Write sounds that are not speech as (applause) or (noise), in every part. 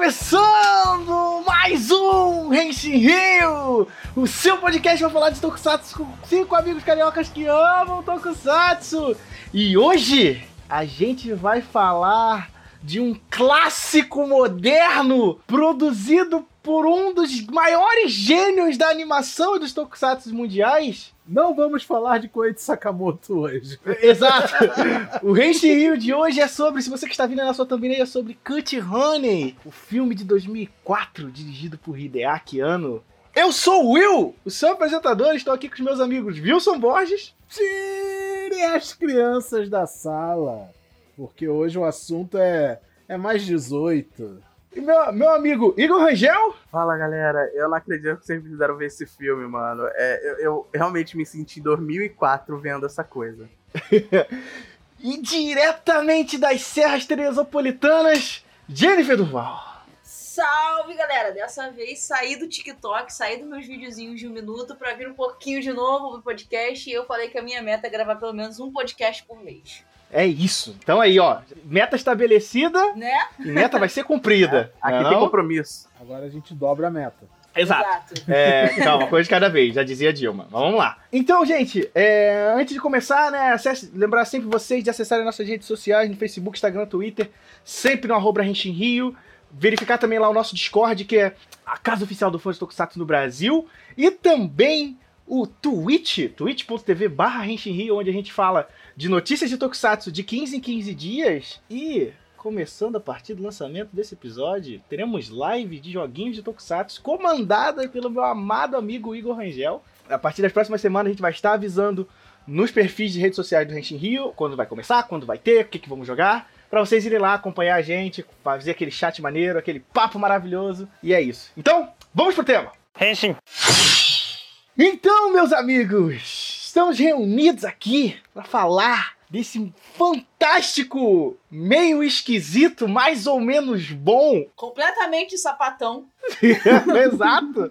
começando mais um Henshin Rio, o seu podcast para falar de Tokusatsu com cinco amigos cariocas que amam Tokusatsu. E hoje a gente vai falar de um clássico moderno produzido por um dos maiores gênios da animação e dos tokusatsu mundiais. Não vamos falar de Koichi Sakamoto hoje. Exato. O Rio de hoje é sobre, se você que está vindo na sua thumbnail, é sobre Cut Honey, o filme de 2004, dirigido por Hideaki Anno. Eu sou o Will, o seu apresentador, estou aqui com os meus amigos Wilson Borges. Tirem as crianças da sala, porque hoje o assunto é, é mais 18. E meu, meu amigo Igor Rangel. Fala galera, eu não acredito que vocês fizeram ver esse filme, mano. É, eu, eu realmente me senti em 2004 vendo essa coisa. (laughs) e diretamente das Serras Teresopolitanas, Jennifer Duval. Salve galera! Dessa vez saí do TikTok, saí dos meus videozinhos de um minuto pra vir um pouquinho de novo pro podcast e eu falei que a minha meta é gravar pelo menos um podcast por mês. É isso. Então aí, ó, meta estabelecida Né? e meta vai ser cumprida. (laughs) Aqui não é tem compromisso. Agora a gente dobra a meta. Exato. É, calma, coisa de cada vez, já dizia Dilma. Mas vamos lá. Então, gente, é, antes de começar, né, acesse- lembrar sempre vocês de acessarem nossas redes sociais, no Facebook, Instagram, Twitter, sempre no arroba Rio. Verificar também lá o nosso Discord, que é a casa oficial do Fã de Tokusatsu no Brasil. E também o Twitch, twitch.tv barra onde a gente fala de notícias de Tokusatsu de 15 em 15 dias. E, começando a partir do lançamento desse episódio, teremos live de joguinhos de Tokusatsu comandada pelo meu amado amigo Igor Rangel. A partir das próximas semanas a gente vai estar avisando nos perfis de redes sociais do Henshin Rio quando vai começar, quando vai ter, o que, que vamos jogar. Pra vocês irem lá acompanhar a gente, fazer aquele chat maneiro, aquele papo maravilhoso. E é isso. Então, vamos pro tema. Henshin. Então, meus amigos, estamos reunidos aqui para falar desse fantástico, meio esquisito, mais ou menos bom, Completamente sapatão. (laughs) exato,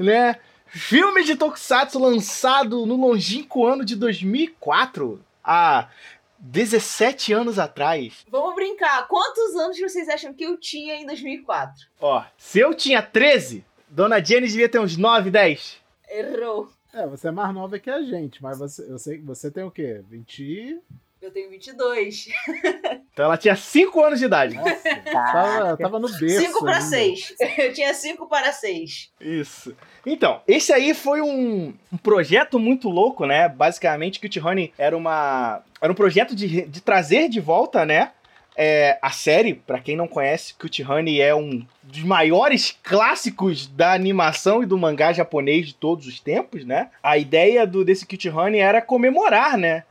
né? Filme de Tokusatsu lançado no longínquo ano de 2004, há 17 anos atrás. Vamos brincar. Quantos anos vocês acham que eu tinha em 2004? Ó, se eu tinha 13, Dona Jenny devia ter uns 9, 10. Errou. É, você é mais nova que a gente, mas você, eu sei que você tem o quê? 20. Eu tenho 22. (laughs) Então ela tinha 5 anos de idade. Nossa, tava, tava no berço. 5 para ainda. 6. (laughs) Eu tinha 5 para 6. Isso. Então, esse aí foi um, um projeto muito louco, né? Basicamente, Cute Honey era uma. Era um projeto de, de trazer de volta, né? É, a série, pra quem não conhece, Cute Honey é um dos maiores clássicos da animação e do mangá japonês de todos os tempos, né? A ideia do, desse Cute Honey era comemorar, né?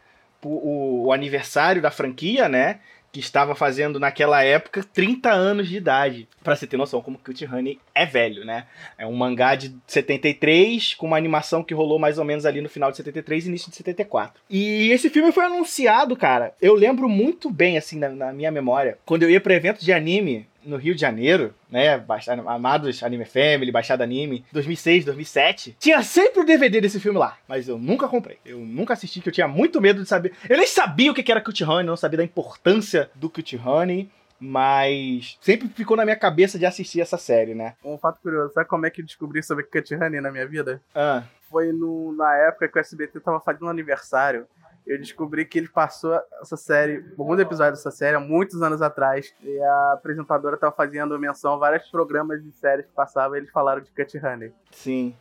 O, o- o aniversário da franquia, né? Que estava fazendo naquela época 30 anos de idade. Pra você ter noção como Cute Honey é velho, né? É um mangá de 73, com uma animação que rolou mais ou menos ali no final de 73 e início de 74. E esse filme foi anunciado, cara. Eu lembro muito bem, assim, na, na minha memória, quando eu ia pra evento de anime no Rio de Janeiro, né? Amados Anime Family, Baixada Anime, 2006, 2007. Tinha sempre o DVD desse filme lá, mas eu nunca comprei. Eu nunca assisti, que eu tinha muito medo de saber. Eu nem sabia o que era Cut Honey, não sabia da importância do Cut Honey. Mas sempre ficou na minha cabeça de assistir essa série, né? Um fato curioso, sabe como é que eu descobri sobre Cut Honey na minha vida? Ah, Foi no, na época que o SBT tava fazendo aniversário. Eu descobri que ele passou essa série, alguns episódios dessa série, há muitos anos atrás. E a apresentadora tava fazendo menção a vários programas de séries que passavam e eles falaram de Cut Honey. sim.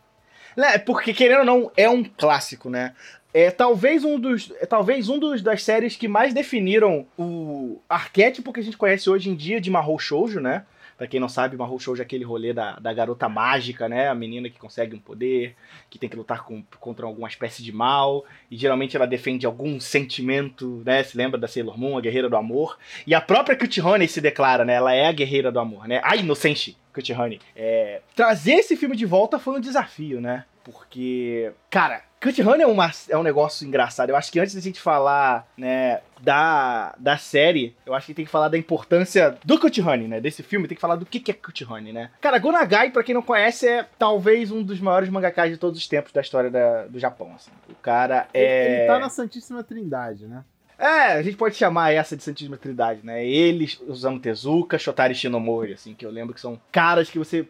Né, porque querendo ou não, é um clássico, né? É talvez um dos, é talvez um dos das séries que mais definiram o arquétipo que a gente conhece hoje em dia de Mahou Shoujo, né? Pra quem não sabe, Mahou Shoujo é aquele rolê da, da garota mágica, né? A menina que consegue um poder, que tem que lutar com- contra alguma espécie de mal, e geralmente ela defende algum sentimento, né? Se lembra da Sailor Moon, a guerreira do amor. E a própria Cut Honey se declara, né? Ela é a guerreira do amor, né? A inocente Cut Honey. É, trazer esse filme de volta foi um desafio, né? Porque, cara, Cut Honey é, uma, é um negócio engraçado. Eu acho que antes da gente falar, né, da, da série, eu acho que tem que falar da importância do Cut Honey, né? Desse filme, tem que falar do que, que é Cut Honey, né? Cara, Gonagai, pra quem não conhece, é talvez um dos maiores mangakás de todos os tempos da história da- do Japão, assim. O cara Ele, é... ele tá na Santíssima Trindade, né? É, a gente pode chamar essa de Santíssima Trindade, né? Eles, Osamu Tezuka, Shotari Shinomori, assim, que eu lembro que são caras que você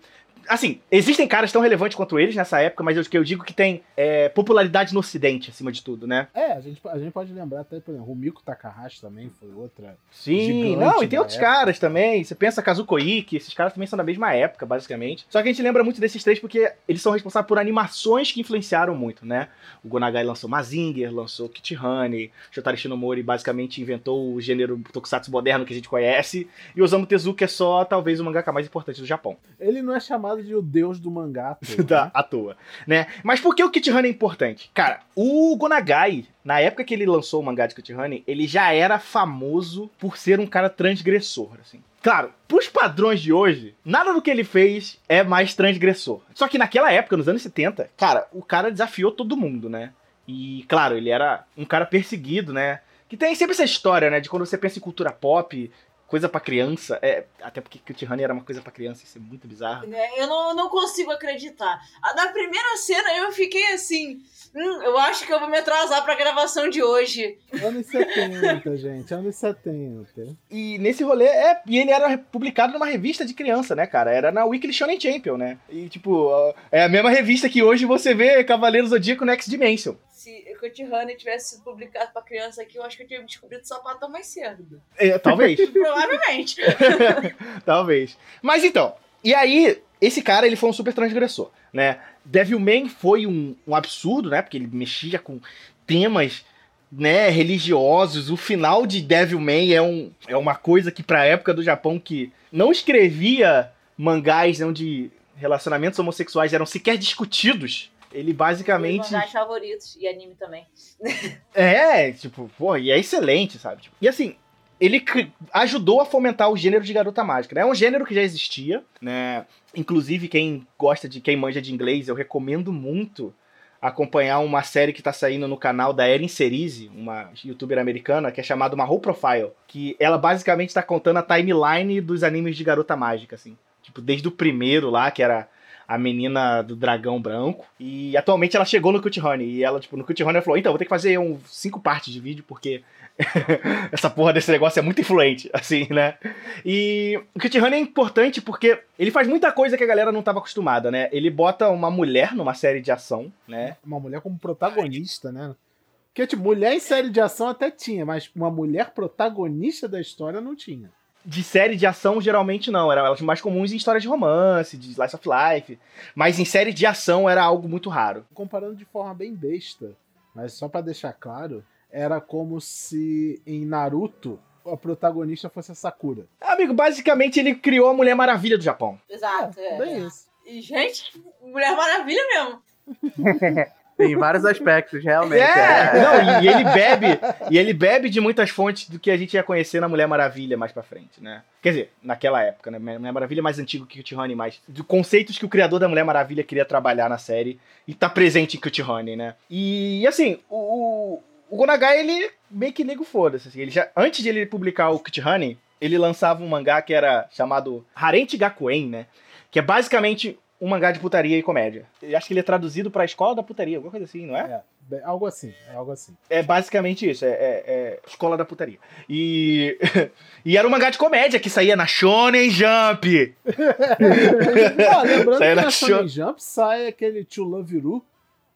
Assim, existem caras tão relevantes quanto eles nessa época, mas eu, que eu digo que tem é, popularidade no ocidente, acima de tudo, né? É, a gente, a gente pode lembrar até, por exemplo, Rumiko Takahashi também foi outra. Sim, não, e tem outros época. caras também. Você pensa Kazuko Iki, esses caras também são da mesma época, basicamente. Só que a gente lembra muito desses três porque eles são responsáveis por animações que influenciaram muito, né? O Gonagai lançou Mazinger, lançou Kit Honey, Shotari Shinomori basicamente inventou o gênero tokusatsu moderno que a gente conhece, e Osamu Tezuka é só talvez o mangaka mais importante do Japão. Ele não é chamado de o deus do mangá à toa, (laughs) da, né? à toa, né? Mas por que o Kit Honey é importante? Cara, o Gonagai, na época que ele lançou o mangá de Kit Honey, ele já era famoso por ser um cara transgressor, assim. Claro, pros padrões de hoje, nada do que ele fez é mais transgressor. Só que naquela época, nos anos 70, cara, o cara desafiou todo mundo, né? E, claro, ele era um cara perseguido, né? Que tem sempre essa história, né? De quando você pensa em cultura pop, coisa para criança. É, até porque Kit Honey era uma coisa para criança, isso é muito bizarro. É, eu não, não consigo acreditar. Na primeira cena eu fiquei assim. Hum, eu acho que eu vou me atrasar pra gravação de hoje. Anos 70, gente, anos 70. E nesse rolê, é, e ele era publicado numa revista de criança, né, cara? Era na Weekly Shonen Champion, né? E, tipo, é a mesma revista que hoje você vê Cavaleiro Zodíaco Next Dimension se Cut Honey tivesse sido publicado pra criança aqui, eu acho que eu tinha descobrido o sapatão mais cedo. É, talvez. (laughs) Provavelmente. (laughs) talvez. Mas então, e aí, esse cara, ele foi um super transgressor, né? Devilman foi um, um absurdo, né? Porque ele mexia com temas né, religiosos. O final de Devilman é, um, é uma coisa que pra época do Japão que não escrevia mangás onde relacionamentos homossexuais eram sequer discutidos, ele basicamente. Meus favoritos e anime também. (laughs) é, tipo, pô, e é excelente, sabe? Tipo, e assim, ele ajudou a fomentar o gênero de garota mágica, né? É um gênero que já existia, né? Inclusive, quem gosta de, quem manja de inglês, eu recomendo muito acompanhar uma série que tá saindo no canal da Erin Cerise, uma youtuber americana, que é chamada uma Whole Profile, que ela basicamente tá contando a timeline dos animes de garota mágica, assim. Tipo, desde o primeiro lá, que era a menina do dragão branco. E atualmente ela chegou no Cut Honey. E ela, tipo, no Cut Honey ela falou: então, vou ter que fazer um, cinco partes de vídeo, porque (laughs) essa porra desse negócio é muito influente, (laughs) assim, né? E o Cut Honey é importante porque ele faz muita coisa que a galera não estava acostumada, né? Ele bota uma mulher numa série de ação, né? Uma mulher como protagonista, né? Porque, tipo, mulher em série de ação até tinha, mas uma mulher protagonista da história não tinha de série de ação, geralmente não. Eram elas mais comuns em histórias de romance, de slice of life. Mas em série de ação era algo muito raro. Comparando de forma bem besta, mas só para deixar claro, era como se em Naruto a protagonista fosse a Sakura. Amigo, basicamente ele criou a Mulher Maravilha do Japão. Exato, é. é. Bem isso. E, gente, Mulher Maravilha mesmo. (laughs) Em vários aspectos, realmente. É, é, não, e ele bebe, e ele bebe de muitas fontes do que a gente ia conhecer na Mulher Maravilha mais pra frente, né? Quer dizer, naquela época, né? Mulher Maravilha é mais antigo que o Honey, mais de conceitos que o criador da Mulher Maravilha queria trabalhar na série e tá presente em Cut Honey, né? E assim, o, o Gonagai, ele meio que liga o foda-se. Assim, ele já, antes de ele publicar o Cut Honey, ele lançava um mangá que era chamado Harente Gakuen, né? Que é basicamente um mangá de putaria e comédia. Eu acho que ele é traduzido pra escola da putaria, alguma coisa assim, não é? É, algo assim, é algo assim. É basicamente isso, é, é, é escola da putaria. E, (laughs) e era um mangá de comédia que saía na Shonen Jump. (laughs) ah, lembrando saía que na, na Shonen Jump sai aquele To Love Ru,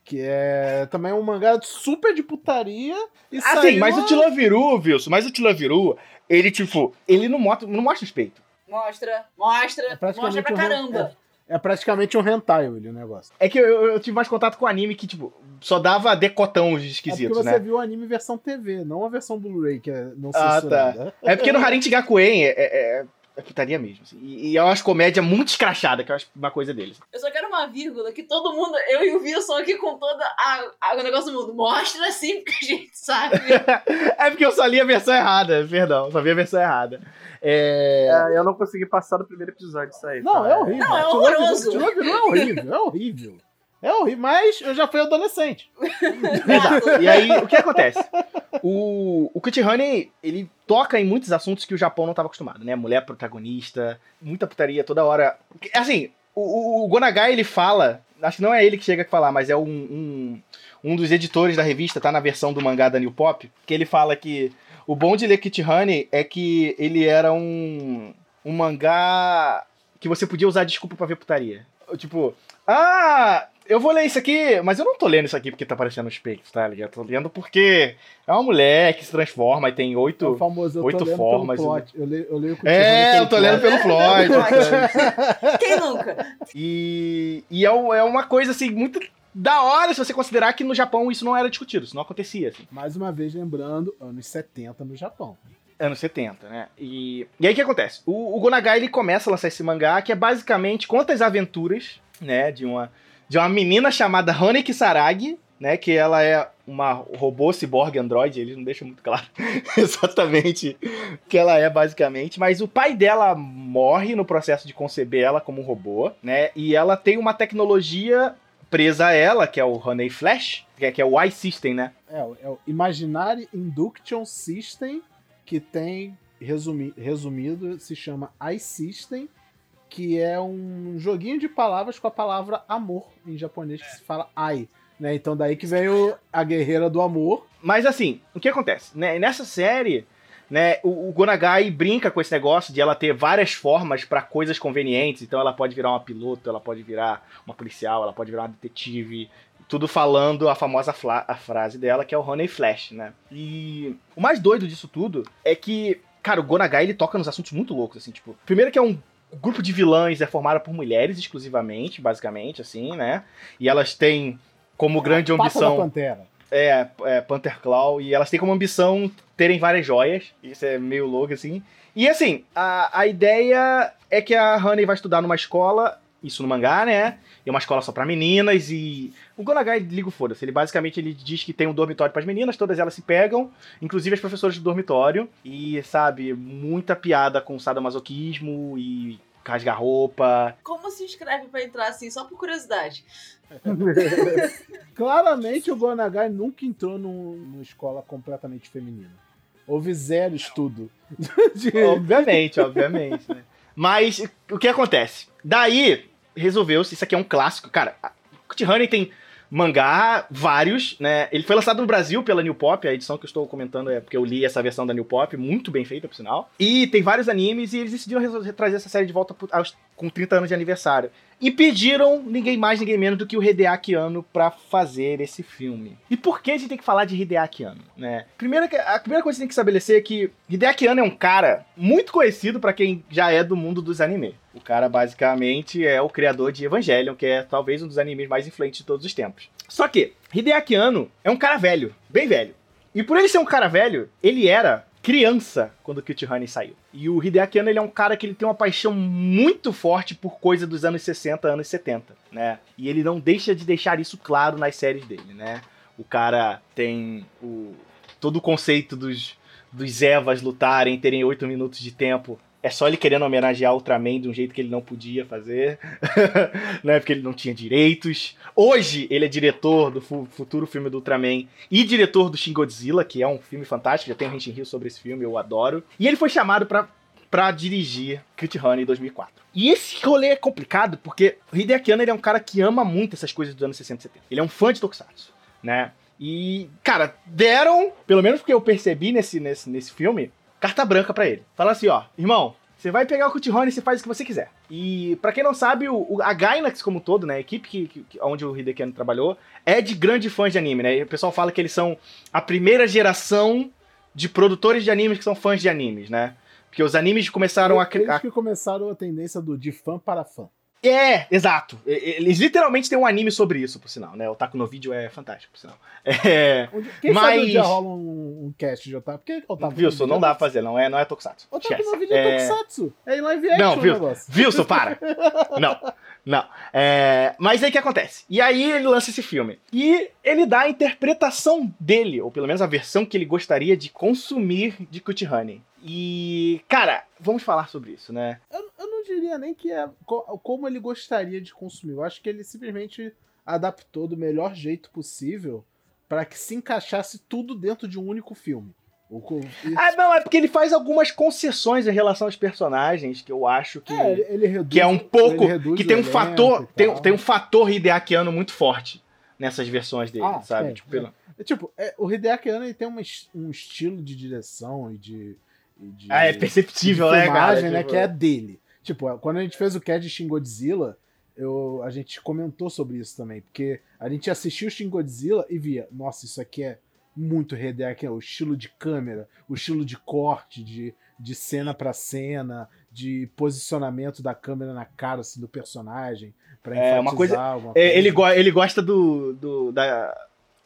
que é também um mangá super de putaria. E ah, sim, mas o To Love Ru, Wilson, mas o To Love Ru, ele, tipo, ele não mostra, não mostra os peitos. Mostra, mostra, é mostra pra caramba. É praticamente um hentai o negócio. É que eu, eu, tive mais contato com anime que, tipo, só dava decotão esquisitos, é porque você né? viu o anime versão TV, não a versão Blu-ray, que é não ah, Tá. É porque no Harinti Gakuen é, é, é putaria mesmo. Assim. E, e é umas comédia muito escrachada, que eu acho uma coisa deles. Eu só quero uma vírgula, que todo mundo, eu e o Wilson aqui com toda a, a o negócio do mundo, mostra assim, porque a gente sabe. (laughs) é porque eu só li a versão errada, perdão, só vi a versão errada. É... é... eu não consegui passar do primeiro episódio disso aí. Não, tá? é horrível. Não, é horroroso. Não é horrível, é horrível. É horrível, mas eu já fui adolescente. (laughs) Exato. E aí, o que acontece? O, o Kit Honey, ele toca em muitos assuntos que o Japão não estava acostumado, né? Mulher protagonista, muita putaria toda hora. Assim, o, o, o Gonagai, ele fala, acho que não é ele que chega a falar, mas é um, um um dos editores da revista, tá na versão do mangá da New Pop, que ele fala que o bom de ler Kit Honey é que ele era um, um mangá que você podia usar desculpa pra ver putaria. Tipo, ah, eu vou ler isso aqui, mas eu não tô lendo isso aqui porque tá aparecendo os peitos, tá ligado? Tô lendo porque é uma mulher que se transforma e tem oito, é famoso, oito formas. Eu leio, eu leio é, eu tô lendo pelo plot. (laughs) Quem nunca? E, e é, é uma coisa assim, muito da hora se você considerar que no Japão isso não era discutido, isso não acontecia. Assim. Mais uma vez, lembrando, anos 70 no Japão. Anos 70, né? E, e aí o que acontece? O, o Gonagai ele começa a lançar esse mangá que é basicamente conta as aventuras, né, de uma, de uma menina chamada Honey Kisaragi, né, que ela é uma robô cyborg android, eles não deixam muito claro (laughs) exatamente o que ela é basicamente, mas o pai dela morre no processo de conceber ela como um robô, né? E ela tem uma tecnologia presa a ela, que é o Honey Flash, que é, é o I-System, né? É, é o Imaginary Induction System, que tem, resumi, resumido, se chama I-System, que é um joguinho de palavras com a palavra amor em japonês, que se fala ai. Né? Então daí que vem o, a guerreira do amor. Mas assim, o que acontece? Né? Nessa série, né, o, o Gonagai brinca com esse negócio de ela ter várias formas para coisas convenientes. Então ela pode virar uma piloto, ela pode virar uma policial, ela pode virar uma detetive. Tudo falando a famosa a frase dela, que é o Honey Flash, né? E o mais doido disso tudo é que, cara, o Gonagai ele toca nos assuntos muito loucos, assim, tipo. Primeiro que é um grupo de vilãs é formado por mulheres exclusivamente, basicamente, assim, né? E elas têm como grande ambição. Da Pantera. É, é, Panther Claw, e elas têm como ambição terem várias joias. Isso é meio louco, assim. E assim, a, a ideia é que a Honey vai estudar numa escola, isso no mangá, né? É uma escola só para meninas e. O Gonagai liga o foda-se. Ele basicamente ele diz que tem um dormitório para as meninas, todas elas se pegam, inclusive as professoras do dormitório. E, sabe, muita piada com sadomasoquismo e rasgar roupa. Como se inscreve para entrar assim, só por curiosidade? (laughs) Claramente o Gonagai nunca entrou num, numa escola completamente feminina. Houve zero estudo. De... Obviamente, obviamente. Né? Mas o que acontece? Daí resolveu-se, isso aqui é um clássico. Cara, Cut Honey tem mangá, vários, né? Ele foi lançado no Brasil pela New Pop, a edição que eu estou comentando é porque eu li essa versão da New Pop, muito bem feita, por sinal. E tem vários animes e eles decidiram trazer essa série de volta aos, com 30 anos de aniversário. E pediram ninguém mais, ninguém menos do que o Hideaki Anno pra fazer esse filme. E por que a gente tem que falar de Hideaki Anno, né? Primeiro, a primeira coisa que tem que estabelecer é que Hideaki Anno é um cara muito conhecido para quem já é do mundo dos animes. O cara basicamente é o criador de Evangelion, que é talvez um dos animes mais influentes de todos os tempos. Só que Hideaki Anno é um cara velho, bem velho. E por ele ser um cara velho, ele era criança quando o Kit Honey saiu. E o Hideaki Anno, ele é um cara que ele tem uma paixão muito forte por coisa dos anos 60, anos 70, né? E ele não deixa de deixar isso claro nas séries dele, né? O cara tem o todo o conceito dos dos Evas lutarem, terem oito minutos de tempo é só ele querendo homenagear Ultraman de um jeito que ele não podia fazer, (laughs) né? Porque ele não tinha direitos. Hoje ele é diretor do futuro filme do Ultraman e diretor do Shin Godzilla, que é um filme fantástico, já tem um Henshin Rio sobre esse filme, eu adoro. E ele foi chamado para para dirigir Crit Honey em 2004. E esse rolê é complicado porque o Hideaki Anno ele é um cara que ama muito essas coisas dos anos 60 e 70. Ele é um fã de Tokusatsu, né? E, cara, deram, pelo menos porque eu percebi nesse, nesse, nesse filme, carta branca para ele. Fala assim, ó, irmão, você vai pegar o Cutirone e você faz o que você quiser. E para quem não sabe, o, a Gainax como todo, né, a equipe que, que, onde o Hideki trabalhou, é de grandes fãs de anime, né? E o pessoal fala que eles são a primeira geração de produtores de animes que são fãs de animes, né? Porque os animes começaram eles a... Eles que começaram a tendência do de fã para fã. É, exato. Eles literalmente têm um anime sobre isso, por sinal, né? O Taco no Vídeo é fantástico, por sinal. É, Quem mas... sabe um dia rola um, um cast de Otaku? Porque Otaku Wilson, não dá pra fazer, não é, não é Tokusatsu. Otaku no Vídeo é, é Tokusatsu. É em live action não, Wilson, Wilson, (laughs) para. não, não. É, mas aí o que acontece? E aí ele lança esse filme. E ele dá a interpretação dele, ou pelo menos a versão que ele gostaria de consumir de Cut Honey. E, cara, vamos falar sobre isso, né? Eu, eu não diria nem que é como ele gostaria de consumir. Eu acho que ele simplesmente adaptou do melhor jeito possível para que se encaixasse tudo dentro de um único filme. Ah, não, é porque ele faz algumas concessões em relação aos personagens que eu acho que é, ele reduz, que é um pouco que tem um fator tem, tem um fator hideakiano muito forte nessas versões dele, Ah, sabe? tem, tipo, pelo... É, tipo, é, o Hideaki Anno ele tem es- um estilo de direção e de. De Ah, é perceptível, né, cara? filmagem, né, Tipo, que é dele. Tipo, quando a gente fez o cast de Shin Godzilla, eu, a gente comentou sobre isso também, porque a gente assistiu o Shin Godzilla e via, nossa, isso aqui é muito Hideaki Anno, o estilo de câmera, o estilo de corte, de, de cena pra cena, de posicionamento da câmera na cara assim, do personagem, pra É, uma enfatizar coisa- alguma É, ele, go- ele gosta do, do- da,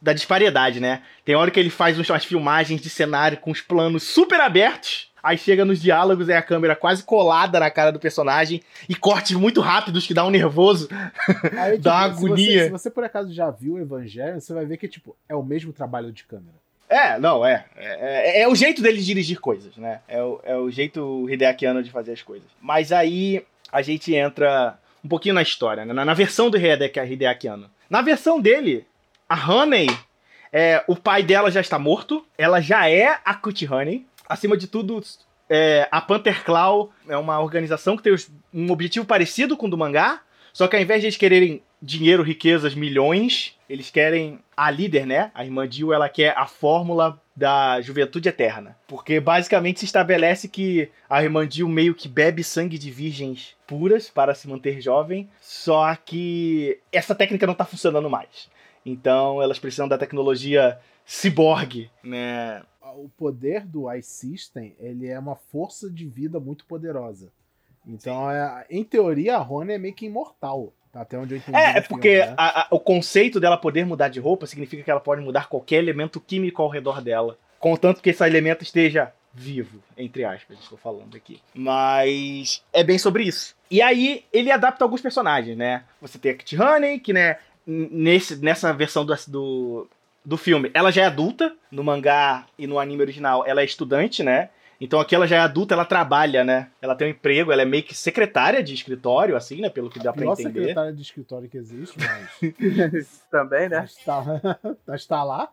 da disparidade, né? Tem hora que ele faz umas filmagens de cenário com os planos super abertos. Aí chega nos diálogos, é a câmera quase colada na cara do personagem e cortes muito rápidos que dá um nervoso. (laughs) Aí, Dá uma se você- agonia. Se você, por acaso já viu o Evangelho, você vai ver que tipo, é o mesmo trabalho de câmera. É, não, é. É, é- é o jeito dele dirigir coisas, né? É o, é o jeito Hideakiano de fazer as coisas. Mas aí a gente entra um pouquinho na história, né? na, na versão do Hideakiano. Na versão dele, a Honey, é, o pai dela já está morto, ela já é a Cutie Honey. Acima de tudo, é, a Panther Claw é uma organização que tem um objetivo parecido com o do mangá, só que ao invés de eles quererem dinheiro, riquezas, milhões, eles querem a líder, né? A irmã Jill, ela quer a fórmula da juventude eterna. Porque basicamente se estabelece que a irmã Jill meio que bebe sangue de virgens puras para se manter jovem, só que essa técnica não tá funcionando mais. Então elas precisam da tecnologia ciborgue, né? O poder do Ice System, ele é uma força de vida muito poderosa. Então, é, em teoria, a Rony é meio que imortal. Tá? Até onde eu entendi. É, é porque filme, né? a- a- o conceito dela poder mudar de roupa significa que ela pode mudar qualquer elemento químico ao redor dela. Contanto que esse elemento esteja vivo, entre aspas, estou falando aqui. Mas é bem sobre isso. E aí, ele adapta alguns personagens, né? Você tem a Kit Honey, que, né, nesse, nessa versão do, do, do filme, ela já é adulta. No mangá e no anime original, ela é estudante, né? Então aqui ela já é adulta, ela trabalha, né? Ela tem um emprego, ela é meio que secretária de escritório, assim, né? Pelo que dá pra pior entender. secretária de escritório que existe, mas. (laughs) Também, né? mas, tá, (laughs) mas tá lá.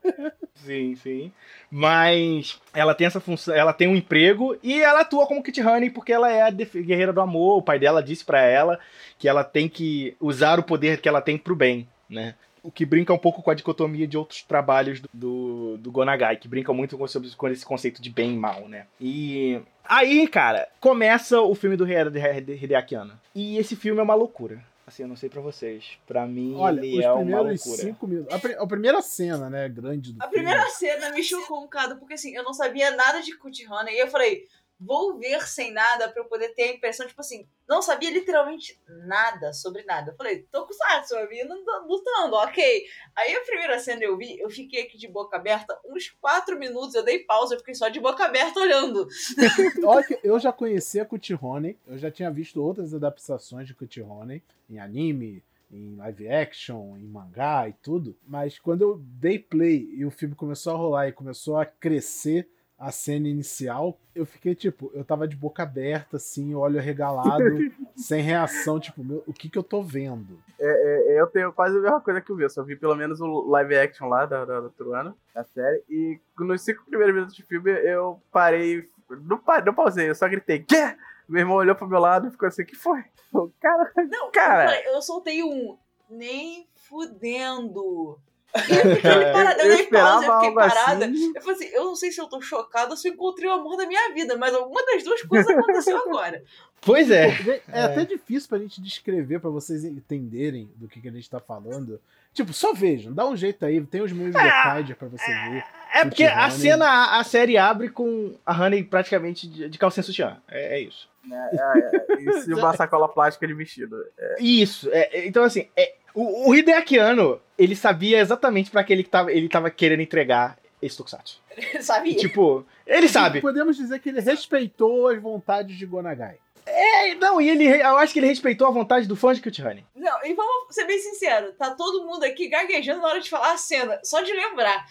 Sim, sim. Mas ela tem essa função, ela tem um emprego e ela atua como Kit Honey porque ela é a guerreira do amor. O pai dela disse pra ela que ela tem que usar o poder que ela tem pro bem, né? O que brinca um pouco com a dicotomia de outros trabalhos do, do, do Gonagai, que brincam muito com, com esse conceito de bem e mal, né? E aí, cara, começa o filme do Hide- Hide- Hideaki Anno. E esse filme é uma loucura. Assim, eu não sei pra vocês. Pra mim, Olha, ele os é uma loucura. cinco minutos. A, pri- a primeira cena, né, grande do A filme. primeira cena me chocou um bocado, porque assim, eu não sabia nada de Runner. E eu falei, vou ver sem nada pra eu poder ter a impressão, tipo assim, não sabia literalmente nada sobre nada. Eu falei, tô com Satsu, a tá lutando, ok. Aí a primeira cena eu vi, eu fiquei aqui de boca aberta uns quatro minutos, eu dei pausa, eu fiquei só de boca aberta olhando. (laughs) Olha eu já conhecia Honey, eu já tinha visto outras adaptações de Honey em anime, em live action, em mangá e tudo, mas quando eu dei play e o filme começou a rolar e começou a crescer a cena inicial, eu fiquei tipo, eu tava de boca aberta, assim, olho arregalado, (laughs) sem reação, tipo, meu, o que que eu tô vendo? É, eu tenho quase a mesma coisa que o Wilson. Eu vi pelo menos o live action lá da, da, do outro ano, da série. E nos cinco primeiros minutos de filme eu parei. Não, parei, não pausei, eu só gritei, Quê? Meu irmão olhou pro meu lado e ficou assim, que foi? Eu, Cara, Não, Cara. eu, falei, eu soltei um, nem fudendo. Eu fiquei (laughs) parada, eu, eu dei pausa, eu fiquei parada. assim. Eu falei assim, eu não sei se eu tô chocada ou se eu encontrei o amor da minha vida, mas alguma das duas coisas aconteceu (laughs) agora. Pois é. É, até difícil pra gente descrever, pra vocês entenderem do que, que a gente tá falando. Tipo, só vejam, dá um jeito aí, tem os meios de Wikipedia pra você ver. É porque a Honey. cena, a, a série abre com a Honey praticamente de, de calcinha sutiã. É, é isso. (laughs) É, é, e se uma sacola plástica de vestido. Isso. é, é, então, assim, é, o, o Hideaki Anno, ele sabia exatamente pra que ele tava, ele tava querendo entregar esse Tokusatsu. Sabia? Tipo, ele sabe. Podemos dizer que ele respeitou as vontades de Gonagai. É, não, e ele, eu acho que ele respeitou a vontade do fã de Cute Honey. Não, e vamos ser bem sinceros, tá todo mundo aqui gaguejando na hora de falar a cena, só de lembrar.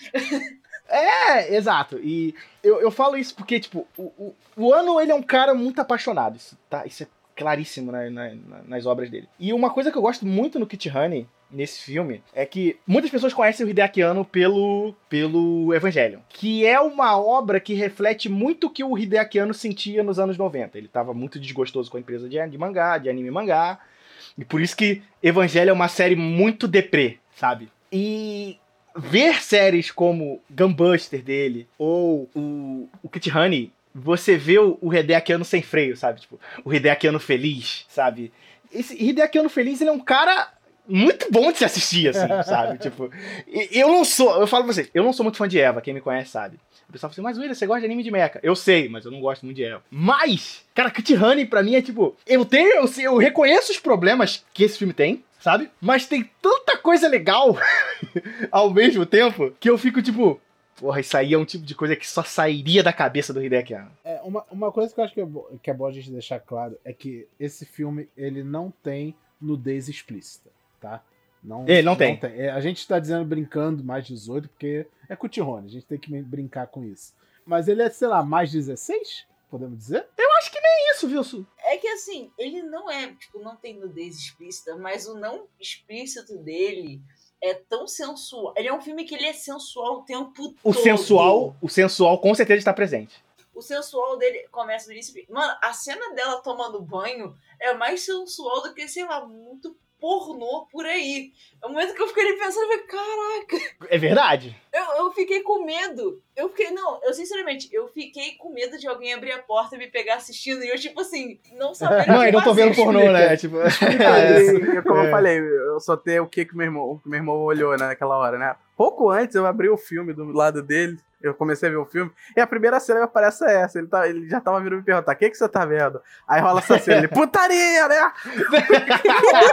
É, exato. E eu, eu falo isso porque, tipo, o, o, o Ano, ele é um cara muito apaixonado. Isso, tá, isso é claríssimo na- na- na- nas obras dele. E uma coisa que eu gosto muito no Kit Honey, nesse filme, é que muitas pessoas conhecem o Hideaki Anno pelo, pelo Evangelion. Que é uma obra que reflete muito o que o Hideaki Anno sentia nos anos 90. Ele tava muito desgostoso com a empresa de, de mangá, de anime mangá. E por isso que Evangelho é uma série muito deprê, sabe? E ver séries como Gunbuster dele ou o, o Kit Honey, você vê o, Hideakiano sem freio, sabe? Tipo, o Hideakiano feliz, sabe? Esse Hideakiano feliz, ele é um cara muito bom de se assistir, assim, (laughs) sabe? Tipo, eu não sou, eu falo pra vocês, eu não sou muito fã de Eva, quem me conhece sabe. O pessoal fala assim, mas William, você gosta de anime de mecha? Eu sei, mas eu não gosto muito de Eva. Mas, cara, Kit Honey pra mim é tipo, eu tenho, eu, eu reconheço os problemas que esse filme tem, sabe? Mas tem tanta coisa legal (laughs) ao mesmo tempo que eu fico tipo, porra, isso aí é um tipo de coisa que só sairia da cabeça do Hideki Anno. É, uma, uma coisa que eu acho que é, bo- que é bom a gente deixar claro é que esse filme ele não tem nudez explícita, tá? Não, Ele não tem. É, a gente tá dizendo brincando mais 18 porque é Cutirone, a gente tem que brincar com isso. Mas ele é, sei lá, mais 16? Podemos dizer? Isso, Wilson. É que assim, ele não é, tipo, não tem nudez explícita, mas o não explícito dele é tão sensual. Ele é um filme que ele é sensual o tempo O todo. sensual, o sensual com certeza está presente. O sensual dele começa no início. Mano, a cena dela tomando banho é mais sensual do que, sei lá, muito pornô por aí. É o momento que eu fiquei ali pensando, eu falei, caraca, É verdade. eu, eu fiquei com medo. Eu fiquei, não, eu sinceramente, eu fiquei com medo de alguém abrir a porta e me pegar assistindo. E eu, tipo assim, não sabendo (laughs) Mãe, não tô vendo pornô, né? (laughs) Tipo, (laughs) Aí, eu- como É. eu falei, eu só tenho o que que meu irmão, que meu irmão olhou naquela hora, né? Pouco antes eu abri o filme do lado dele, eu comecei a ver o filme, e a primeira cena que aparece é essa. Ele, tá, ele já tava vindo me perguntar: o que, que você tá vendo? Aí rola essa cena, ele, (laughs) putaria, né?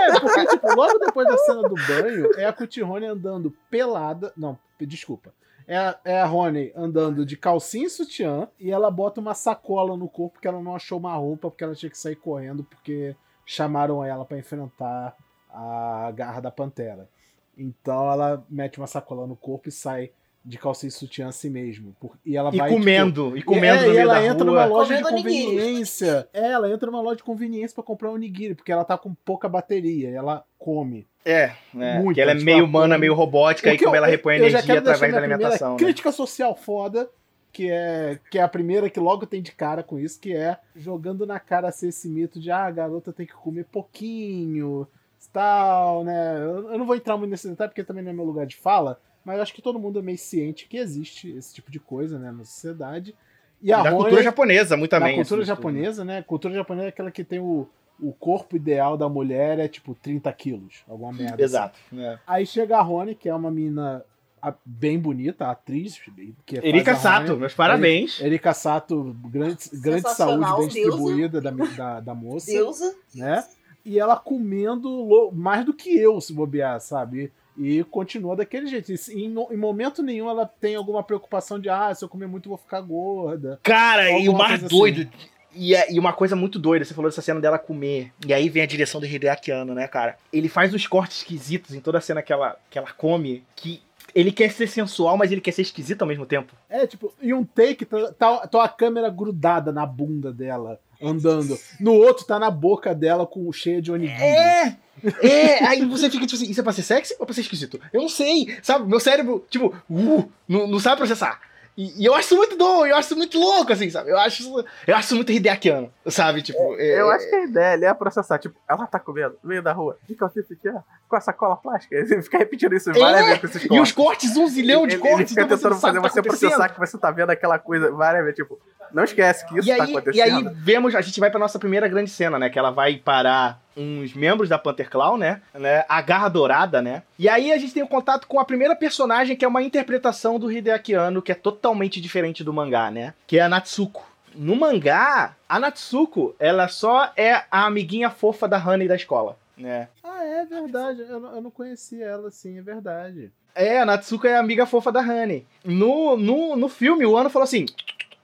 É, porque, tipo, logo depois da cena do banho, é a Cutirone andando pelada. Não, desculpa. É a, é a Rony andando de calcinha e sutiã e ela bota uma sacola no corpo porque ela não achou uma roupa, porque ela tinha que sair correndo porque chamaram ela pra enfrentar a garra da pantera. Então ela mete uma sacola no corpo e sai de calcinha e sutiã assim mesmo. Por- E ela e vai. tipo, comendo, e comendo é, no e meio ela da entra rua. numa loja de Comendo onigiri. conveniência. É, ela entra numa loja de conveniência pra comprar um onigiri, porque ela tá com pouca bateria. E ela come. É, é. Muito, que ela é tipo, meio humana, come- meio robótica, e como eu- ela repõe eu energia deixar através da alimentação. Crítica social foda, que é, que é a primeira que logo tem de cara com isso, que é jogando na cara assim, esse mito de ah, a garota tem que comer pouquinho, tal, né? Eu, eu não vou entrar muito nesse detalhe porque também não é meu lugar de fala, mas eu acho que todo mundo é meio ciente que existe esse tipo de coisa, né, na sociedade. E a da Rony- cultura japonesa, muito na também. cultura assim, japonesa, né? Cultura japonesa é aquela que tem o, o corpo ideal da mulher é tipo 30 quilos, alguma merda. assim. Exato. é. Aí chega a Rony, que é uma mina a- bem bonita, atriz. Que Erika Sato, meus parabéns. Erika Sato, grande, grande saúde bem distribuída da, da, da moça, Deusa. né? E ela comendo mais do que eu, se bobear, sabe? E continua daquele jeito. E em, em momento nenhum ela tem alguma preocupação de, ah, se eu comer muito eu vou ficar gorda. Cara, e o mais coisa doido. E, é- e uma coisa muito doida, você falou dessa cena dela comer. E aí vem a direção do Hideaki Anno, né, cara? Ele faz uns cortes esquisitos em toda a cena que ela, que ela come, que ele quer ser sensual, mas ele quer ser esquisito ao mesmo tempo. É, tipo, em um take tá, tá, tá a câmera grudada na bunda dela, andando. No outro tá na boca dela com cheia de onigiri. É! É, aí você fica tipo assim, isso é pra ser sexy ou pra ser esquisito? Eu não sei, sabe? Meu cérebro, tipo, uh, não, não sabe processar. E, e eu acho muito doido, eu acho muito louco, assim, sabe? Eu acho eu acho muito Hideakiano, sabe? Tipo, é- Eu acho que a ideia ali é processar. Tipo, ela tá comendo no meio da rua, de calcinha com a sacola plástica. (laughs) Ele fica repetindo isso várias vezes com esses É, E os cortes. cortes, um zilhão de Ele- cortes, Ele fica então tentando fazer tá você processar que você tá vendo aquela coisa várias vezes. Tipo, não esquece que isso E tá aí, e acontecendo. aí vemos, a gente vai pra nossa primeira grande cena, né? Que ela vai parar uns membros da Panther Claw, né? né? A Garra Dourada, né? E aí a gente tem o contato com a primeira personagem, que é uma interpretação do Hideaki Anno, que é totalmente diferente do mangá, né? Que é a Natsuko. No mangá, a Natsuko, ela só é a amiguinha fofa da Honey da escola, né? Ah, é verdade. Eu não, eu não conhecia ela, sim, é verdade. É, a Natsuko é a amiga fofa da Honey. No, no, no filme, o Ano falou assim: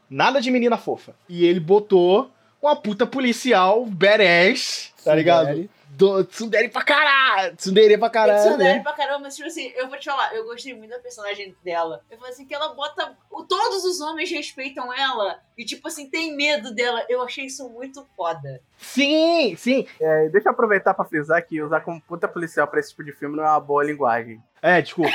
nada de menina fofa. E ele botou uma puta policial badass, tá ligado? Do, tsundere pra caralho! Tsundere pra caralho. Tsundere né? pra caramba, mas tipo assim, eu vou te falar, eu gostei muito da personagem dela. Eu falei assim, que ela bota. o- Todos os homens respeitam ela e, tipo assim, tem medo dela. Eu achei isso muito foda. Sim, sim. É, deixa eu aproveitar pra frisar que usar como puta policial pra esse tipo de filme não é uma boa linguagem. É, desculpa.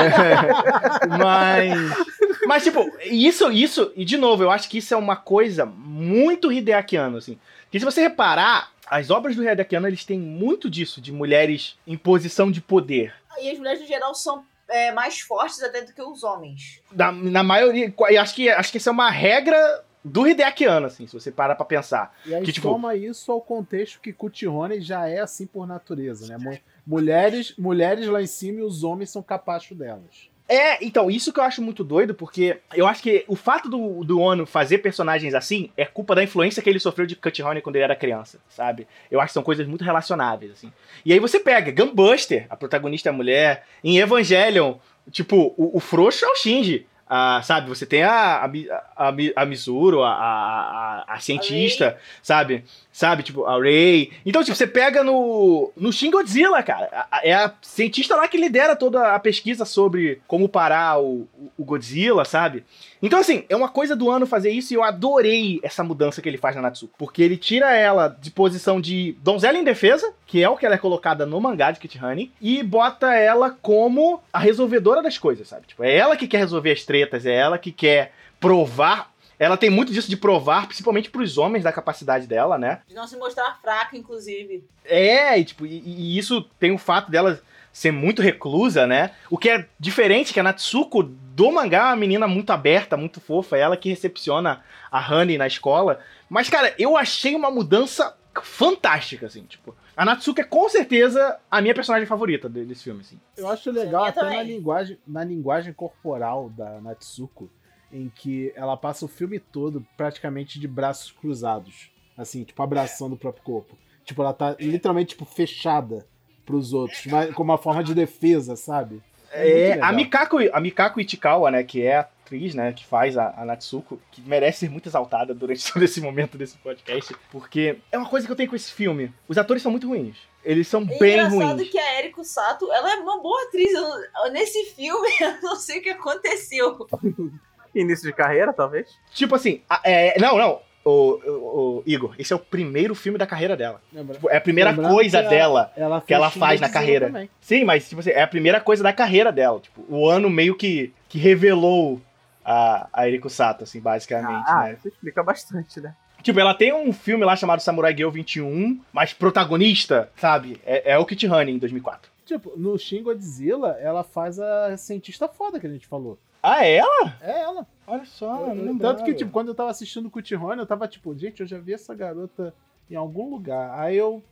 É, (laughs) mas. Mas, tipo, isso, isso, e de novo, eu acho que isso é uma coisa muito Hideakiano, assim. Que se você reparar, as obras do Hideakiano, eles têm muito disso, de mulheres em posição de poder. E as mulheres, no geral, são é, mais fortes até do que os homens. Na, na maioria, acho que, acho que isso é uma regra do Hideakiano, assim, se você parar pra pensar. E aí Que, tipo- toma isso ao contexto que Cutirone já é assim por natureza, né? Mu- Mulheres, mulheres lá em cima e os homens são capachos delas. É, então, isso que eu acho muito doido, porque eu acho que o fato do, do Ono fazer personagens assim é culpa da influência que ele sofreu de Cut Honey quando ele era criança, sabe? Eu acho que são coisas muito relacionáveis, assim. E aí você pega Gunbuster, a protagonista é a mulher, em Evangelion, tipo, o, o frouxo é o Shinji. ah, sabe, você tem a, a, a, a Mizuru, a, a, a, a cientista, sabe? Sabe, tipo, a Ray. Então, tipo, você pega no, no Shin Godzilla, cara. É a cientista lá que lidera toda a pesquisa sobre como parar o, o- Godzilla, sabe? Então, assim, é uma coisa do ano fazer isso e eu adorei essa mudança que ele faz na Natsuko. Porque ele tira ela de posição de donzela em defesa, que é o que ela é colocada no mangá de Kit Honey, e bota ela como a resolvedora das coisas, sabe? Tipo, é ela que quer resolver as tretas, é ela que quer provar. Ela tem muito disso de provar, principalmente pros homens, da capacidade dela, né? De não se mostrar fraca, inclusive. É, e, tipo, e, e isso tem o fato dela ser muito reclusa, né? O que é diferente, que a Natsuko do mangá é uma menina muito aberta, muito fofa, é ela que recepciona a Honey na escola. Mas, cara, eu achei uma mudança fantástica, assim, tipo. A Natsuko é com certeza a minha personagem favorita de- desse filme, assim. Eu acho legal até na linguagem, na linguagem corporal da Natsuko, em que ela passa o filme todo praticamente de braços cruzados. Assim, tipo, abraçando o próprio corpo. Tipo, ela tá literalmente, tipo, fechada pros outros, mas como uma forma de defesa, sabe? É, legal. a Mikako, a Mikako Ichikawa, né, que é a atriz, né, que faz a, a Natsuko, que merece ser muito exaltada durante (laughs) todo esse momento desse podcast, porque é uma coisa que eu tenho com esse filme. Os atores são muito ruins. Eles são É bem engraçado ruins. que a Eriko Sato, ela é uma boa atriz. Eu- nesse filme, (laughs) eu não sei o que aconteceu. (laughs) Início de carreira, talvez. Tipo assim, a- é, não, não, o, o- o Igor, esse é o primeiro filme da carreira dela. Tipo, é a primeira Lembrando coisa que dela. Ela que ela faz na carreira. também. Sim, mas tipo assim, é a primeira coisa da carreira dela. Tipo, o ano meio que, que revelou a, a Eriko Sato, assim, basicamente, Ah, né? isso explica bastante, né? Tipo, ela tem um filme lá chamado Samurai Girl 21, mas protagonista, sabe? É, é o Kit Honey em 2004. Tipo, no Shin Godzilla, ela faz a cientista foda que a gente falou. Ah, é ela? É ela. Olha só, Eu- não Tanto lembrava. que, tipo, quando eu tava assistindo o Cutirone, eu tava tipo, gente, eu já vi essa garota em algum lugar. Aí eu